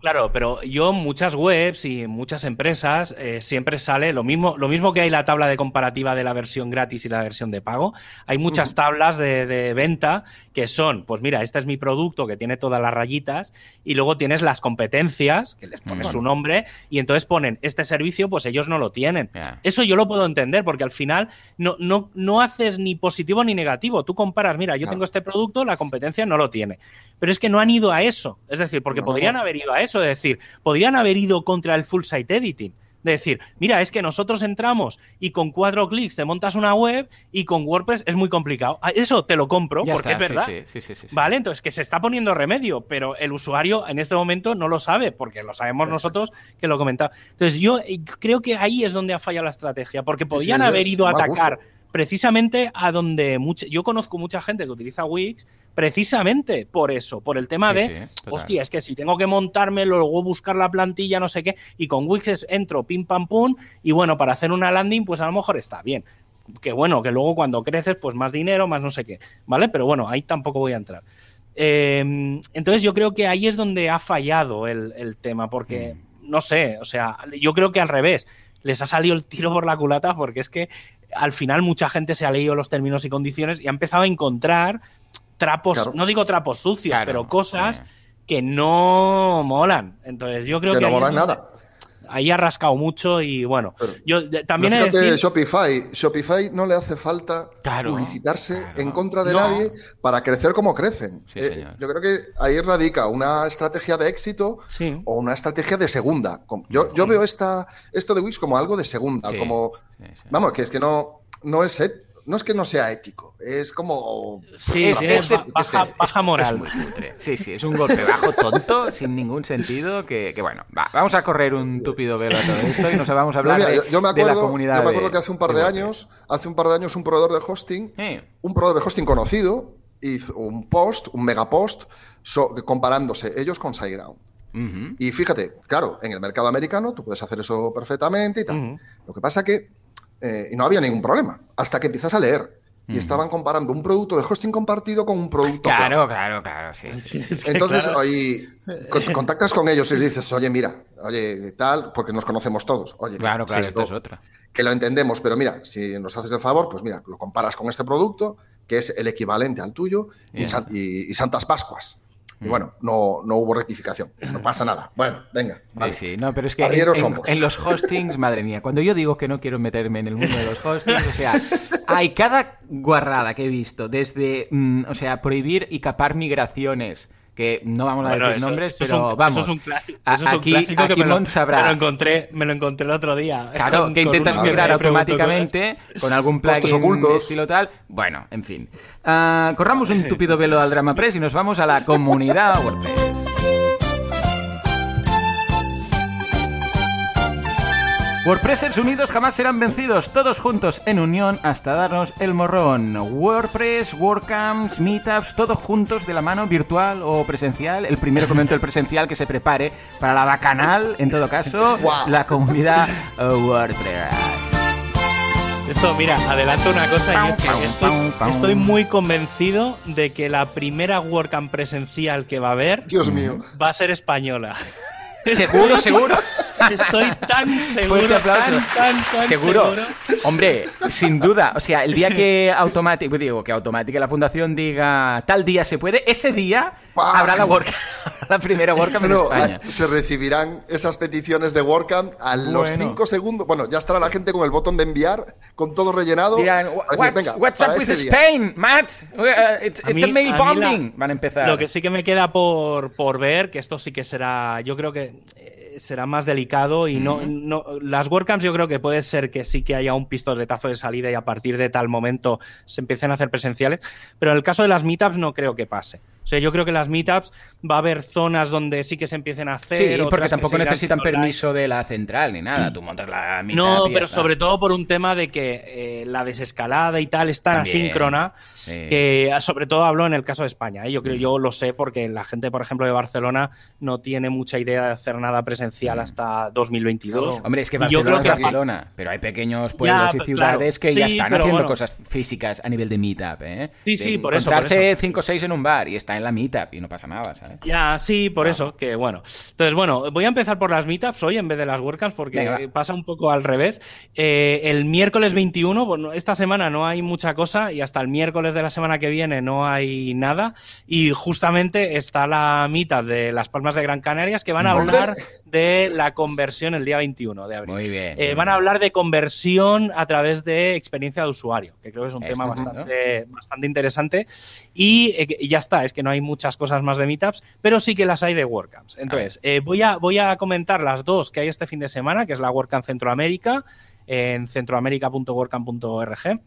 claro, pero yo muchas webs y muchas empresas eh, siempre sale lo mismo, lo mismo que hay la tabla de comparativa de la versión gratis y la versión de pago. Hay muchas tablas de, venta que son, pues mira, este es mi producto que tiene todas las rayitas y luego tienes las competencias que les pones su nombre y entonces ponen este servicio, pues ellos no lo tienen. Eso yo lo puedo entender porque al final no, no, no haces ni positivo ni negativo. Tú comparas, mira, yo tengo este producto, la competencia no lo tiene. Pero es que no han ido a eso. Es decir, porque podrían haber ido a eso. Es decir, podrían haber ido contra el full site editing de decir, mira, es que nosotros entramos y con cuatro clics te montas una web y con WordPress es muy complicado. Ah, eso te lo compro porque es verdad. vale, entonces que se está poniendo remedio, pero el usuario en este momento no lo sabe porque lo sabemos nosotros que lo comentaba. Entonces yo eh, creo que ahí es donde ha fallado la estrategia porque podían haber ido a atacar precisamente a donde yo conozco mucha gente que utiliza Wix precisamente por eso, por el tema de, hostia, es que si tengo que montarme, luego buscar la plantilla, no sé qué, y con Wix entro pim pam pum, y bueno, para hacer una landing, pues a lo mejor está bien. Que bueno, que luego cuando creces, pues más dinero, más no sé qué, ¿vale? Pero bueno, ahí tampoco voy a entrar. Em, entonces yo creo que ahí es donde ha fallado el, tema, porque, mm. no sé, o sea, yo creo que al revés, les ha salido el tiro por la culata porque es que al final mucha gente se ha leído los términos y condiciones y ha empezado a encontrar trapos, no digo trapos sucios, pero cosas que no molan. Entonces yo creo que... que no molan nada ahí ha rascado mucho y bueno, yo también fíjate, Shopify, Shopify no le hace falta publicitarse en contra de nadie para crecer como crecen. Eh, yo creo que ahí radica una estrategia de éxito o una estrategia de segunda. Yo, yo veo esta, esto de Wix como algo de segunda, como vamos, que es que no, no es no es que no sea ético, es como. Sí, sí, es baja, moral. sí, sí, es un golpe bajo tonto, [laughs] sin ningún sentido. Que, bueno, vamos a correr un tupido velo a todo esto y nos vamos a hablar de, me acuerdo, la comunidad. Yo me acuerdo que hace un par de, años, hace un par de años, un proveedor de hosting, un proveedor de hosting conocido, hizo un post, un megapost, comparándose ellos con SiteGround. Y fíjate, claro, en el mercado americano tú puedes hacer eso perfectamente y tal. Lo que pasa que eh, y no había ningún problema, hasta que empiezas a leer. Y estaban comparando un producto de hosting compartido con un producto. Claro, claro, claro, sí. Entonces, ahí contactas con ellos y les dices, oye, mira, oye, tal, porque nos conocemos todos. Oye, claro, claro, esto, es otra. Que lo entendemos, pero mira, si nos haces el favor, pues mira, lo comparas con este producto, que es el equivalente al tuyo, y Santas Pascuas. Y bueno, no, no hubo rectificación. No pasa nada. Bueno, venga. Sí, sí, no, pero es que en, los hostings, madre mía, cuando yo digo que no quiero meterme en el mundo de los hostings, o sea, [laughs] hay cada guarrada que he visto, desde, mm, o sea, prohibir y capar migraciones que no vamos a decir nombres, pero vamos. Eso es un clásico. aquí, aquí me lo, sabrá. Me lo, encontré, me lo encontré el otro día. Claro, que intentas migrar automáticamente con algún plugin de estilo tal. Bueno, en fin. Uh, corramos un [laughs] tupido velo al Drama Press y nos vamos a la comunidad WordPress. WordPressers unidos jamás serán vencidos, todos juntos en unión hasta darnos el morrón. WordPress, WordCamps, Meetups, todos juntos de la mano, virtual o presencial. El primero comento el presencial que se prepare para la bacanal, en todo caso, [laughs] la comunidad WordPress. Esto, mira, adelanto una cosa y es que estoy, muy convencido de que la primera WordCamp presencial que va a haber Dios mío. va a ser española. Seguro, seguro. [laughs] Estoy tan seguro. Tan, tan, tan ¿Seguro? Hombre, sin duda. O sea, el día que Automatic, pues digo, que Automatic, la fundación diga tal día se puede, ese día habrá la WordCamp, [laughs] la primera WordCamp en España. Se recibirán esas peticiones de WordCamp a los 5 segundos. Bueno, ya estará la gente con el botón de enviar, con todo rellenado. Dirán, what's up with Spain, Matt? Uh, it's, a, mail bombing. Van a empezar. Lo que sí que me queda por, por ver, que esto sí que será, yo creo que será más delicado y no, no, las WordCamps yo creo que puede ser que sí que haya un pistoletazo de salida y a partir de tal momento se empiecen a hacer presenciales, pero en el caso de las meetups no creo que pase. O sea, yo creo que en las meetups va a haber zonas donde sí que se empiecen a hacer. Sí, porque tampoco necesitan permiso de la central ni nada. Tú montas la meetup. No, pero sobre todo por un tema de que eh, la desescalada y tal es tan asíncrona que, sobre todo hablo en el caso de España. ¿eh? Yo creo, yo lo sé porque la gente, por ejemplo, de Barcelona no tiene mucha idea de hacer nada presencial mm. hasta 2022. Hombre, es que Barcelona es Barcelona, pero hay pequeños pueblos y ciudades que ya están haciendo cosas físicas a nivel de meetup. ¿eh? Sí, sí, por eso. Encontrarse 5 o 6 en un bar y está en la meetup y no pasa nada, ¿sabes? Ya, sí, por eso, que bueno. Entonces, bueno, voy a empezar por las meetups hoy en vez de las WordCamps porque pasa un poco al revés. Eh, el miércoles 21, bueno, esta semana no hay mucha cosa y hasta el miércoles de la semana que viene no hay nada. Y justamente está la meetup de Las Palmas de Gran Canarias que van a hablar de la conversión el día 21 de abril. Muy bien. Eh, van a hablar de conversión a través de experiencia de usuario, que creo que es un tema bastante, bastante interesante. Y, eh, y, ya está, es que no hay muchas cosas más de meetups, pero sí que las hay de WordCamps. Entonces, eh, voy, a, voy a comentar las dos que hay este fin de semana, que es la WordCamp Centroamérica, en centroamérica.wordcamp.org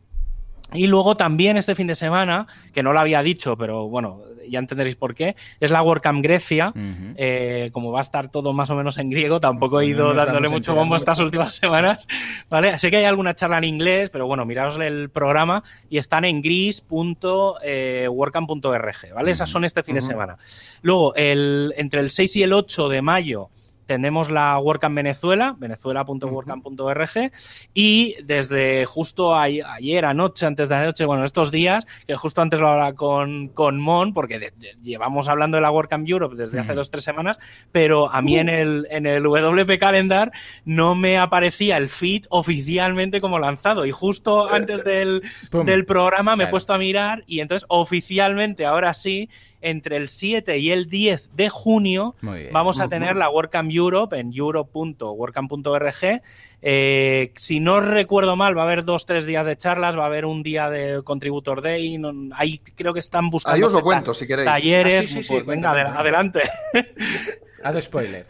y luego también este fin de semana, que no lo había dicho, pero bueno, ya entenderéis por qué, es la WordCamp Grecia. Eh, como va a estar todo más o menos en griego, tampoco he ido dándole mucho bombo estas últimas [laughs] semanas. ¿vale? Sé que hay alguna charla en inglés, pero bueno, miraos el programa y están en gris.wordcamp.org. ¿vale? Esas son este fin de semana. Luego, el, entre el 6 y el 8 de mayo tenemos la WordCamp Venezuela, venezuela.wordcamp.org, y desde justo ayer, anoche, antes de anoche, bueno, estos días, que justo antes lo hablaba con, con Mon, porque llevamos hablando de la WordCamp Europe desde hace dos o tres semanas, pero a mí en, el, en el WP Calendar no me aparecía el feed oficialmente como lanzado, y justo antes del, del programa me he puesto a mirar, y entonces oficialmente, ahora sí, entre el 7 y el 10 de junio vamos a tener la WordCamp Europe en europe.wordcamp.org. Eh, si no recuerdo mal, va a haber dos, tres días de charlas, va a haber un día de Contributor Day. ahí creo que están buscando ahí os lo cuento, si queréis. talleres. Ah, pues venga, adelante. [laughs] Haz spoiler.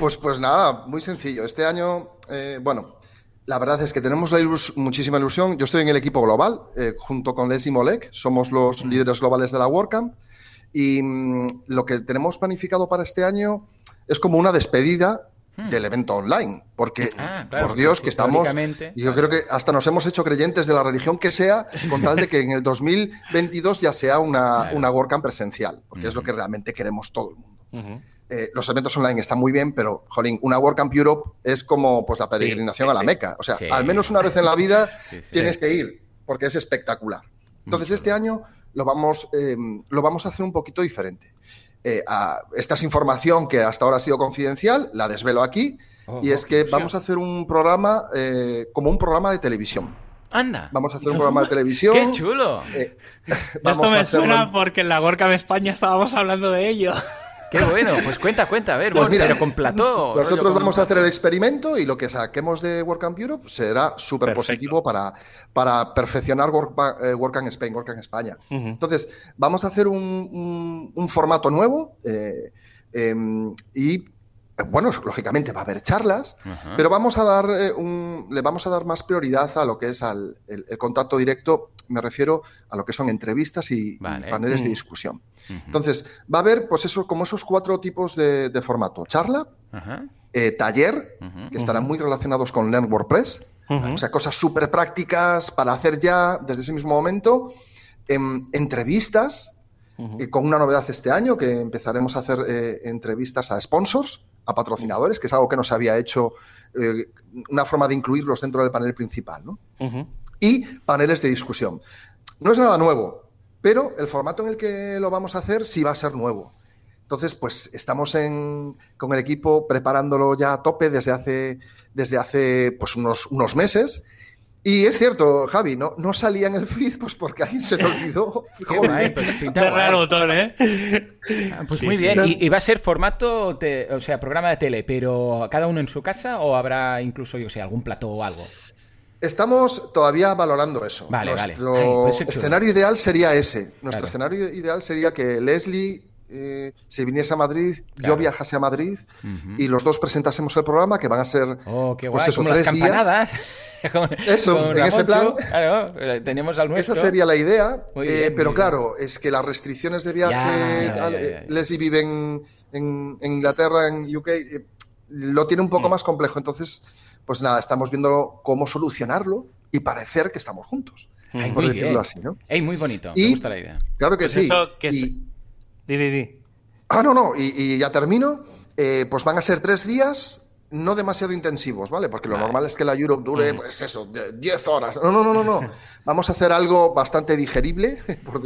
Pues, pues nada, muy sencillo. Este año, eh, bueno, la verdad es que tenemos la muchísima ilusión. Yo estoy en el equipo global, eh, junto con Leslie Molek, somos los líderes globales de la WordCamp. Y mm, lo que tenemos planificado para este año es como una despedida hmm. del evento online, porque ah, por Dios que estamos, yo creo que hasta nos hemos hecho creyentes de la religión que sea, con tal de que en el 2022 ya sea una, [laughs] una WordCamp presencial, porque es lo que realmente queremos todo el mundo. Eh, los eventos online están muy bien, pero, jolín, una WordCamp Europe es como pues, la peregrinación a la Meca. O sea, al menos una vez en la vida tienes que ir, porque es espectacular. Entonces, este año lo vamos, em, lo vamos a hacer un poquito diferente. Eh, esta es información que hasta ahora ha sido confidencial, la desvelo aquí, oh, y es que vamos a hacer un programa eh, como un programa de televisión. Anda. Vamos a hacer un programa de televisión. ¡Qué chulo! Eh, [laughs] Esto me suena porque en la Gorka de España estábamos hablando de ello. Qué bueno, pues cuenta, cuenta, a ver, pues pero con plató. [laughs] Nosotros vamos a hacer el experimento y lo que saquemos de WordCamp Europe será súper positivo para, para perfeccionar eh, WordCamp Spain, WordCamp España. Entonces, vamos a hacer un, formato nuevo eh, em, y bueno, lógicamente va a haber charlas, pero vamos a dar eh, un, le vamos a dar más prioridad a lo que es al, el, contacto directo, me refiero a lo que son entrevistas y, paneles de discusión. Entonces, va a haber, pues eso, como esos cuatro tipos de, formato. Charla, eh, taller, que estarán muy relacionados con Learn WordPress, o sea, cosas súper prácticas para hacer ya desde ese mismo momento. Em, entrevistas, con una novedad este año, que empezaremos a hacer eh, entrevistas a sponsors, a patrocinadores, que es algo que no se había hecho, eh, una forma de incluirlos dentro del panel principal. ¿no? Y paneles de discusión. No es nada nuevo, pero el formato en el que lo vamos a hacer sí va a ser nuevo. Entonces, pues estamos con el equipo preparándolo ya a tope desde hace, desde hace pues unos, unos meses. Y es cierto, Javi, no, no salía en el feed pues porque alguien se lo olvidó. [laughs] Qué pues, raro ¿eh? Ah, pues muy bien. ¿Y, va a ser formato, o sea, programa de tele, pero cada uno en su casa o habrá incluso, yo sé, algún plato o algo? Estamos todavía valorando eso. Vale, Nuestro pues escenario ideal sería ese. Nuestro escenario ideal sería que Leslie eh, se viniese a Madrid, yo viajase a Madrid y los dos presentásemos el programa, que van a ser oh, qué pues eso, tres días. [laughs] eso, en ese plan. Claro, tenemos al nuestro. Esa sería la idea, eh, pero claro, es que las restricciones de viaje, Leslie vive en, en, Inglaterra, en UK, eh, lo tiene un poco mm. más complejo. Entonces, pues nada, estamos viendo cómo solucionarlo y parecer que estamos juntos. por decirlo así, ¿no? muy bonito, me gusta la idea. Claro que pues sí. Ah, no, no, y, ya termino. Eh, pues van a ser tres días no demasiado intensivos, ¿vale? Porque lo normal es que la Europe dure, pues eso, 10 horas. No, no, no, no, no. [laughs] Vamos a hacer algo bastante digerible, [laughs] por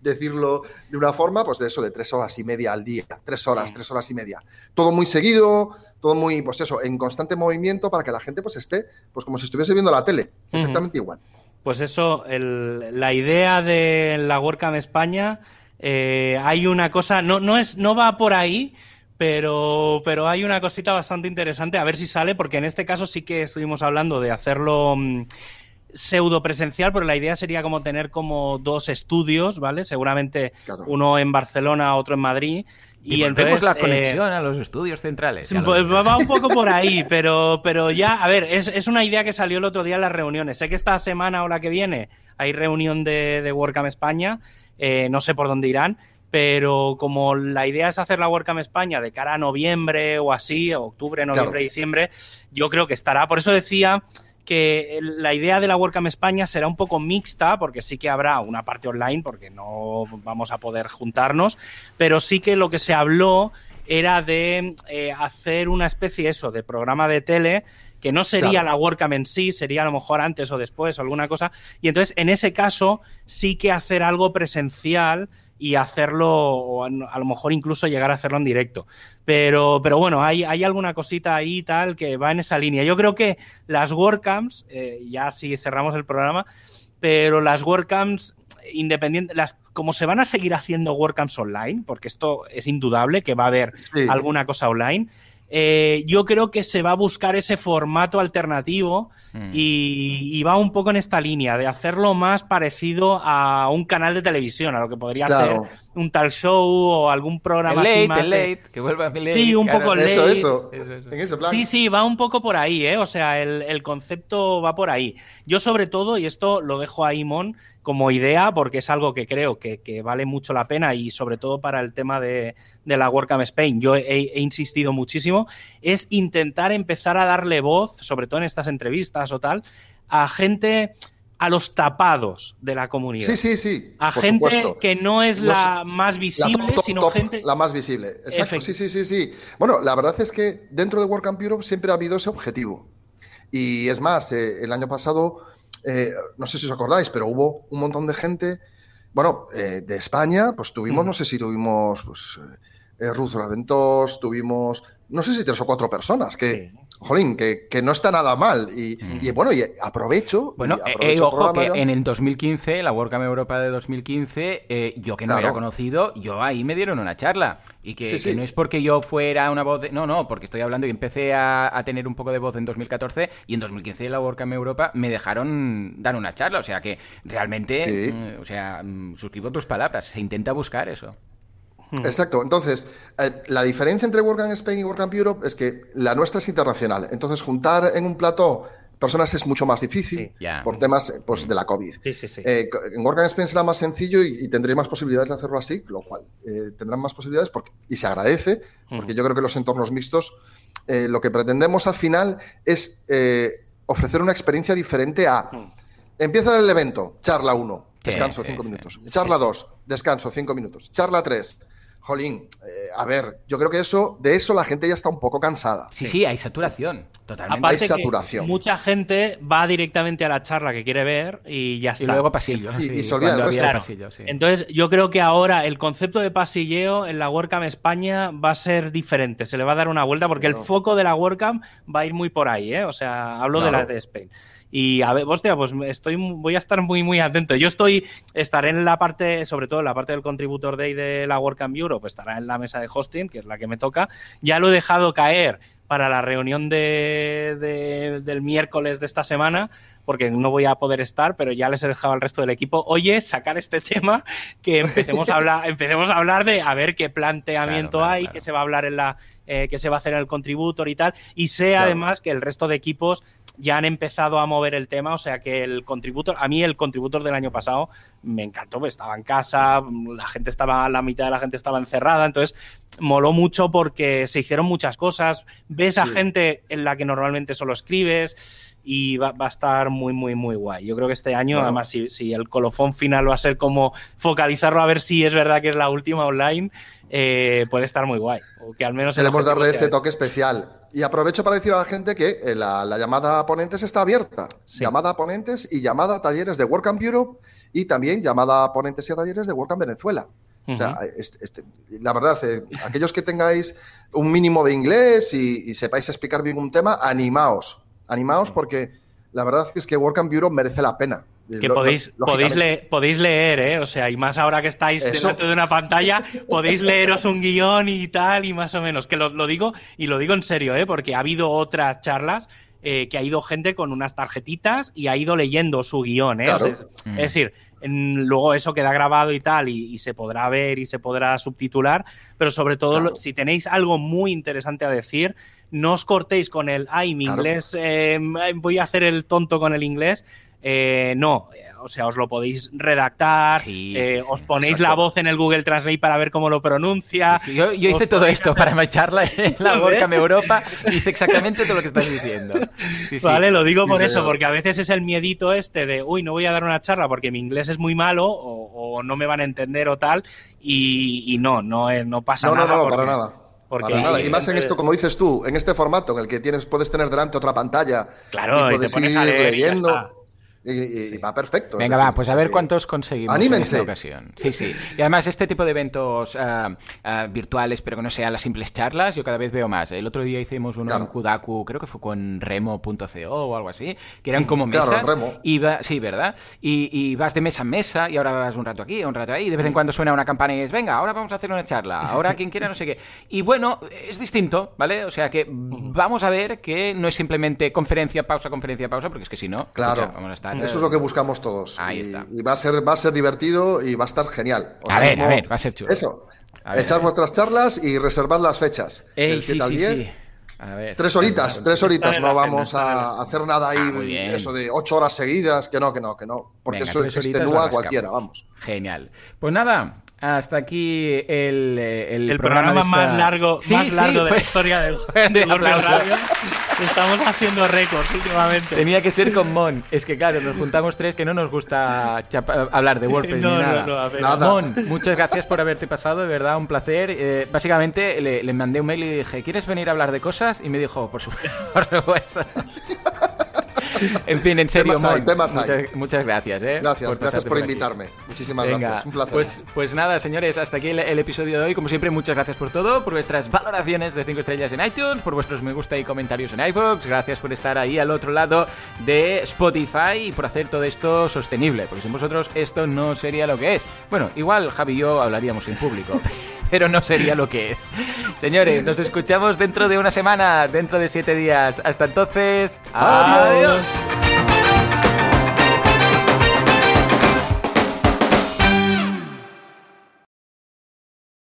decirlo de una forma, pues de eso, de tres horas y media al día. Tres horas, tres horas y media. Todo muy seguido, todo muy, pues eso, en constante movimiento para que la gente pues esté, pues como si estuviese viendo la tele, exactamente igual. Pues eso, la idea de la WordCamp España, eh, hay una cosa, no, no, es, no va por ahí, pero, pero hay una cosita bastante interesante, a ver si sale, porque en este caso sí que estuvimos hablando de hacerlo mm, pseudo presencial, pero la idea sería como tener como dos estudios, ¿vale? Seguramente uno en Barcelona, otro en Madrid. Y, entonces la conexión eh, a los estudios centrales. Pues va un poco por [laughs] ahí, pero, pero ya, a ver, es, es, una idea que salió el otro día en las reuniones. Sé que esta semana o la que viene hay reunión de, de WordCamp España, eh, no sé por dónde irán, pero como la idea es hacer la WordCamp España de cara a noviembre o así, octubre, noviembre, diciembre, yo creo que estará. Por eso decía que la idea de la WordCamp España será un poco mixta, porque sí que habrá una parte online, porque no vamos a poder juntarnos, pero sí que lo que se habló era de eh, hacer una especie eso, de programa de tele que no sería la WordCamp en sí, sería a lo mejor antes o después o alguna cosa. Y entonces, en ese caso, sí que hacer algo presencial y hacerlo, o a, lo mejor incluso llegar a hacerlo en directo. Pero, pero bueno, hay, hay alguna cosita ahí tal que va en esa línea. Yo creo que las WordCamps, eh, ya si cerramos el programa, pero las WordCamps independientes, las, como se van a seguir haciendo WordCamps online, porque esto es indudable que va a haber alguna cosa online, eh, yo creo que se va a buscar ese formato alternativo mm. y, va un poco en esta línea de hacerlo más parecido a un canal de televisión, a lo que podría ser un tal show o algún programa así más late, que vuelva a late, Sí, un poco late. Eso, eso. En ese plan. Sí, sí, va un poco por ahí, ¿eh? O sea, el, el concepto va por ahí. Yo sobre todo, y esto lo dejo a Imon, como idea, porque es algo que creo que, vale mucho la pena y sobre todo para el tema de, la WordCamp Spain, yo he, insistido muchísimo, es intentar empezar a darle voz, sobre todo en estas entrevistas o tal, a gente a los tapados de la comunidad. Sí, sí, sí. A gente que no es la más visible, sino gente. La más visible. Exacto. Sí, sí, sí, sí. Bueno, la verdad es que dentro de WordCamp Europe siempre ha habido ese objetivo. Y es más, eh, el año pasado eh, no sé si os acordáis, pero hubo un montón de gente, bueno, eh, de España, pues tuvimos, mm. no sé si tuvimos, pues, eh, Ruth Raventós, tuvimos, no sé si tres o cuatro personas que, jolín, que, no está nada mal. Y, mm. bueno, y aprovecho. Bueno, eh, ojo que en el 2015, la WordCamp Europa de 2015, eh, yo que no había conocido, yo ahí me dieron una charla. Y que, no es porque yo fuera una voz de... No, no, porque estoy hablando y empecé a, tener un poco de voz en 2014 y en 2015 en la WordCamp Europa me dejaron dar una charla. O sea que realmente, mm, o sea, mm, suscribo tus palabras, se intenta buscar eso. Hmm. Exacto. Entonces, eh, la diferencia entre WordCamp Spain y WordCamp Europe es que la nuestra es internacional. Entonces, juntar en un plató personas es mucho más difícil por temas pues, de la COVID. Sí, sí, eh, en WordCamp Spain será más sencillo y, tendréis más posibilidades de hacerlo así, lo cual eh, tendrán más posibilidades porque, y se agradece, hmm. porque yo creo que los entornos mixtos lo que pretendemos al final es ofrecer una experiencia diferente a... Hmm. Empieza el evento, charla 1, descanso 5 minutos. Charla 2, descanso 5 minutos. Charla 3, jolín, eh, a ver, yo creo que eso, de eso la gente ya está un poco cansada. Sí, sí, hay saturación, totalmente. hay saturación. mucha gente va directamente a la charla que quiere ver y ya está. Y luego pasillo. Y, se olvida pasillo, Entonces, yo creo que ahora el concepto de pasilleo en la WordCamp España va a ser diferente. Se le va a dar una vuelta porque el foco de la WordCamp va a ir muy por ahí, ¿eh? O sea, hablo de la de Spain. Y a ver, hostia, pues estoy, voy a estar muy, muy atento. Yo estoy, estaré en la parte, sobre todo en la parte del Contributor Day de la WordCamp Europe, estará en la mesa de hosting, que es la que me toca. Ya lo he dejado caer para la reunión de, del miércoles de esta semana, porque no voy a poder estar, pero ya les he dejado al resto del equipo, oye, sacar este [laughs] tema, que empecemos a hablar, empecemos a hablar de a ver qué planteamiento hay, qué se va a hablar en la, eh, qué se va a hacer en el contributor y tal, y sé además que el resto de equipos ya han empezado a mover el tema, o sea que el contributor, a mí el contributor del año pasado me encantó, pues estaba en casa, la gente estaba, la mitad de la gente estaba encerrada, entonces moló mucho porque se hicieron muchas cosas, ves a gente en la que normalmente solo escribes y va, a estar muy, muy, muy guay. Yo creo que este año, además, si, si, el colofón final va a ser como focalizarlo a ver si es verdad que es la última online, eh, puede estar muy guay. O que al menos Queremos darle ese toque especial. Y aprovecho para decir a la gente que eh, la, llamada a ponentes está abierta. Llamada a ponentes y llamada a talleres de WordCamp Europe y también llamada a ponentes y a talleres de WordCamp Venezuela. Este, este, la verdad, eh, aquellos que tengáis un mínimo de inglés y, sepáis explicar bien un tema, animaos. Animaos porque la verdad es que WordCamp Europe merece la pena. Que podéis, podéis, podéis leer, ¿eh? O sea, y más ahora que estáis delante de una pantalla, podéis leeros un guion y tal, y más o menos. Que lo, digo, y lo digo en serio, ¿eh? Porque ha habido otras charlas eh, que ha ido gente con unas tarjetitas y ha ido leyendo su guion, ¿eh? es, mm. decir, luego eso queda grabado y tal, y, se podrá ver y se podrá subtitular, pero sobre todo, si tenéis algo muy interesante a decir, no os cortéis con el, ay, mi inglés, eh, voy a hacer el tonto con el inglés eh, no, o sea, os lo podéis redactar, eh, os ponéis la voz en el Google Translate para ver cómo lo pronuncia. Yo, hice todo esto para macharla en [laughs] la WordCamp Europa, hice exactamente todo lo que estás diciendo. Vale, lo digo por eso, porque a veces es el miedito este de, uy, no voy a dar una charla porque mi inglés es muy malo o, no me van a entender o tal, y, no, no, eh, no pasa nada. No, no, para nada. Porque nada. Y más en esto, como dices tú, en este formato en el que tienes, puedes tener delante otra pantalla claro, y puedes ir leyendo. Y, va perfecto. Venga, va, pues a ver cuántos conseguimos en esta ocasión. Sí, sí. Y además, este tipo de eventos ah, virtuales, pero que no sean las simples charlas, yo cada vez veo más. El otro día hicimos uno en Kudaku, creo que fue con remo.co o algo así, que eran como mesas. Claro, Y sí, ¿verdad? Y, vas de mesa en mesa y ahora vas un rato aquí, un rato ahí, y de vez en cuando suena una campana y es, venga, ahora vamos a hacer una charla, ahora quien quiera, no sé qué. Y bueno, es distinto, ¿vale? O sea que vamos a ver que no es simplemente conferencia, pausa, conferencia, pausa, porque es que si no, claro. vamos a estar eso es lo que buscamos todos. Ahí y, está. Y va a ser, va a ser divertido y va a estar genial. a ver, a ver, va a ser chulo. Eso. Echar vuestras charlas y reservad las fechas. Ey, sí, sí, sí. A ver, tres horitas, tres horitas, no vamos a hacer nada ahí, ah, eso de ocho horas seguidas, que no, que no, que no, porque eso extenúa a cualquiera, vamos. Genial. Pues nada, hasta aquí el, el, programa, más largo, más largo de la historia [laughs] de, de Radio. Estamos haciendo récords últimamente. Tenía que ser con [laughs] Mon. Es que claro, nos juntamos tres que no nos gusta hablar de WordPress [laughs] ni nada. nada. Mon, muchas gracias por haberte pasado, de verdad, un placer. Eh, básicamente le, le, mandé un mail y dije, ¿quieres venir a hablar de cosas? Y me dijo, por supuesto. En fin, en serio, muchas, gracias. ¿eh? Gracias, gracias por invitarme. Muchísimas gracias. Un placer. Pues, pues nada, señores, hasta aquí el, episodio de hoy. Como siempre, muchas gracias por todo, por vuestras valoraciones de 5 estrellas en iTunes, por vuestros me gusta y comentarios en iVoox. Gracias por estar ahí al otro lado de Spotify y por hacer todo esto sostenible, porque sin vosotros esto no sería lo que es. Bueno, igual Javi y yo hablaríamos en público. [laughs] pero no sería lo que es. Señores, nos escuchamos dentro de una semana, dentro de siete días. Hasta entonces, adiós.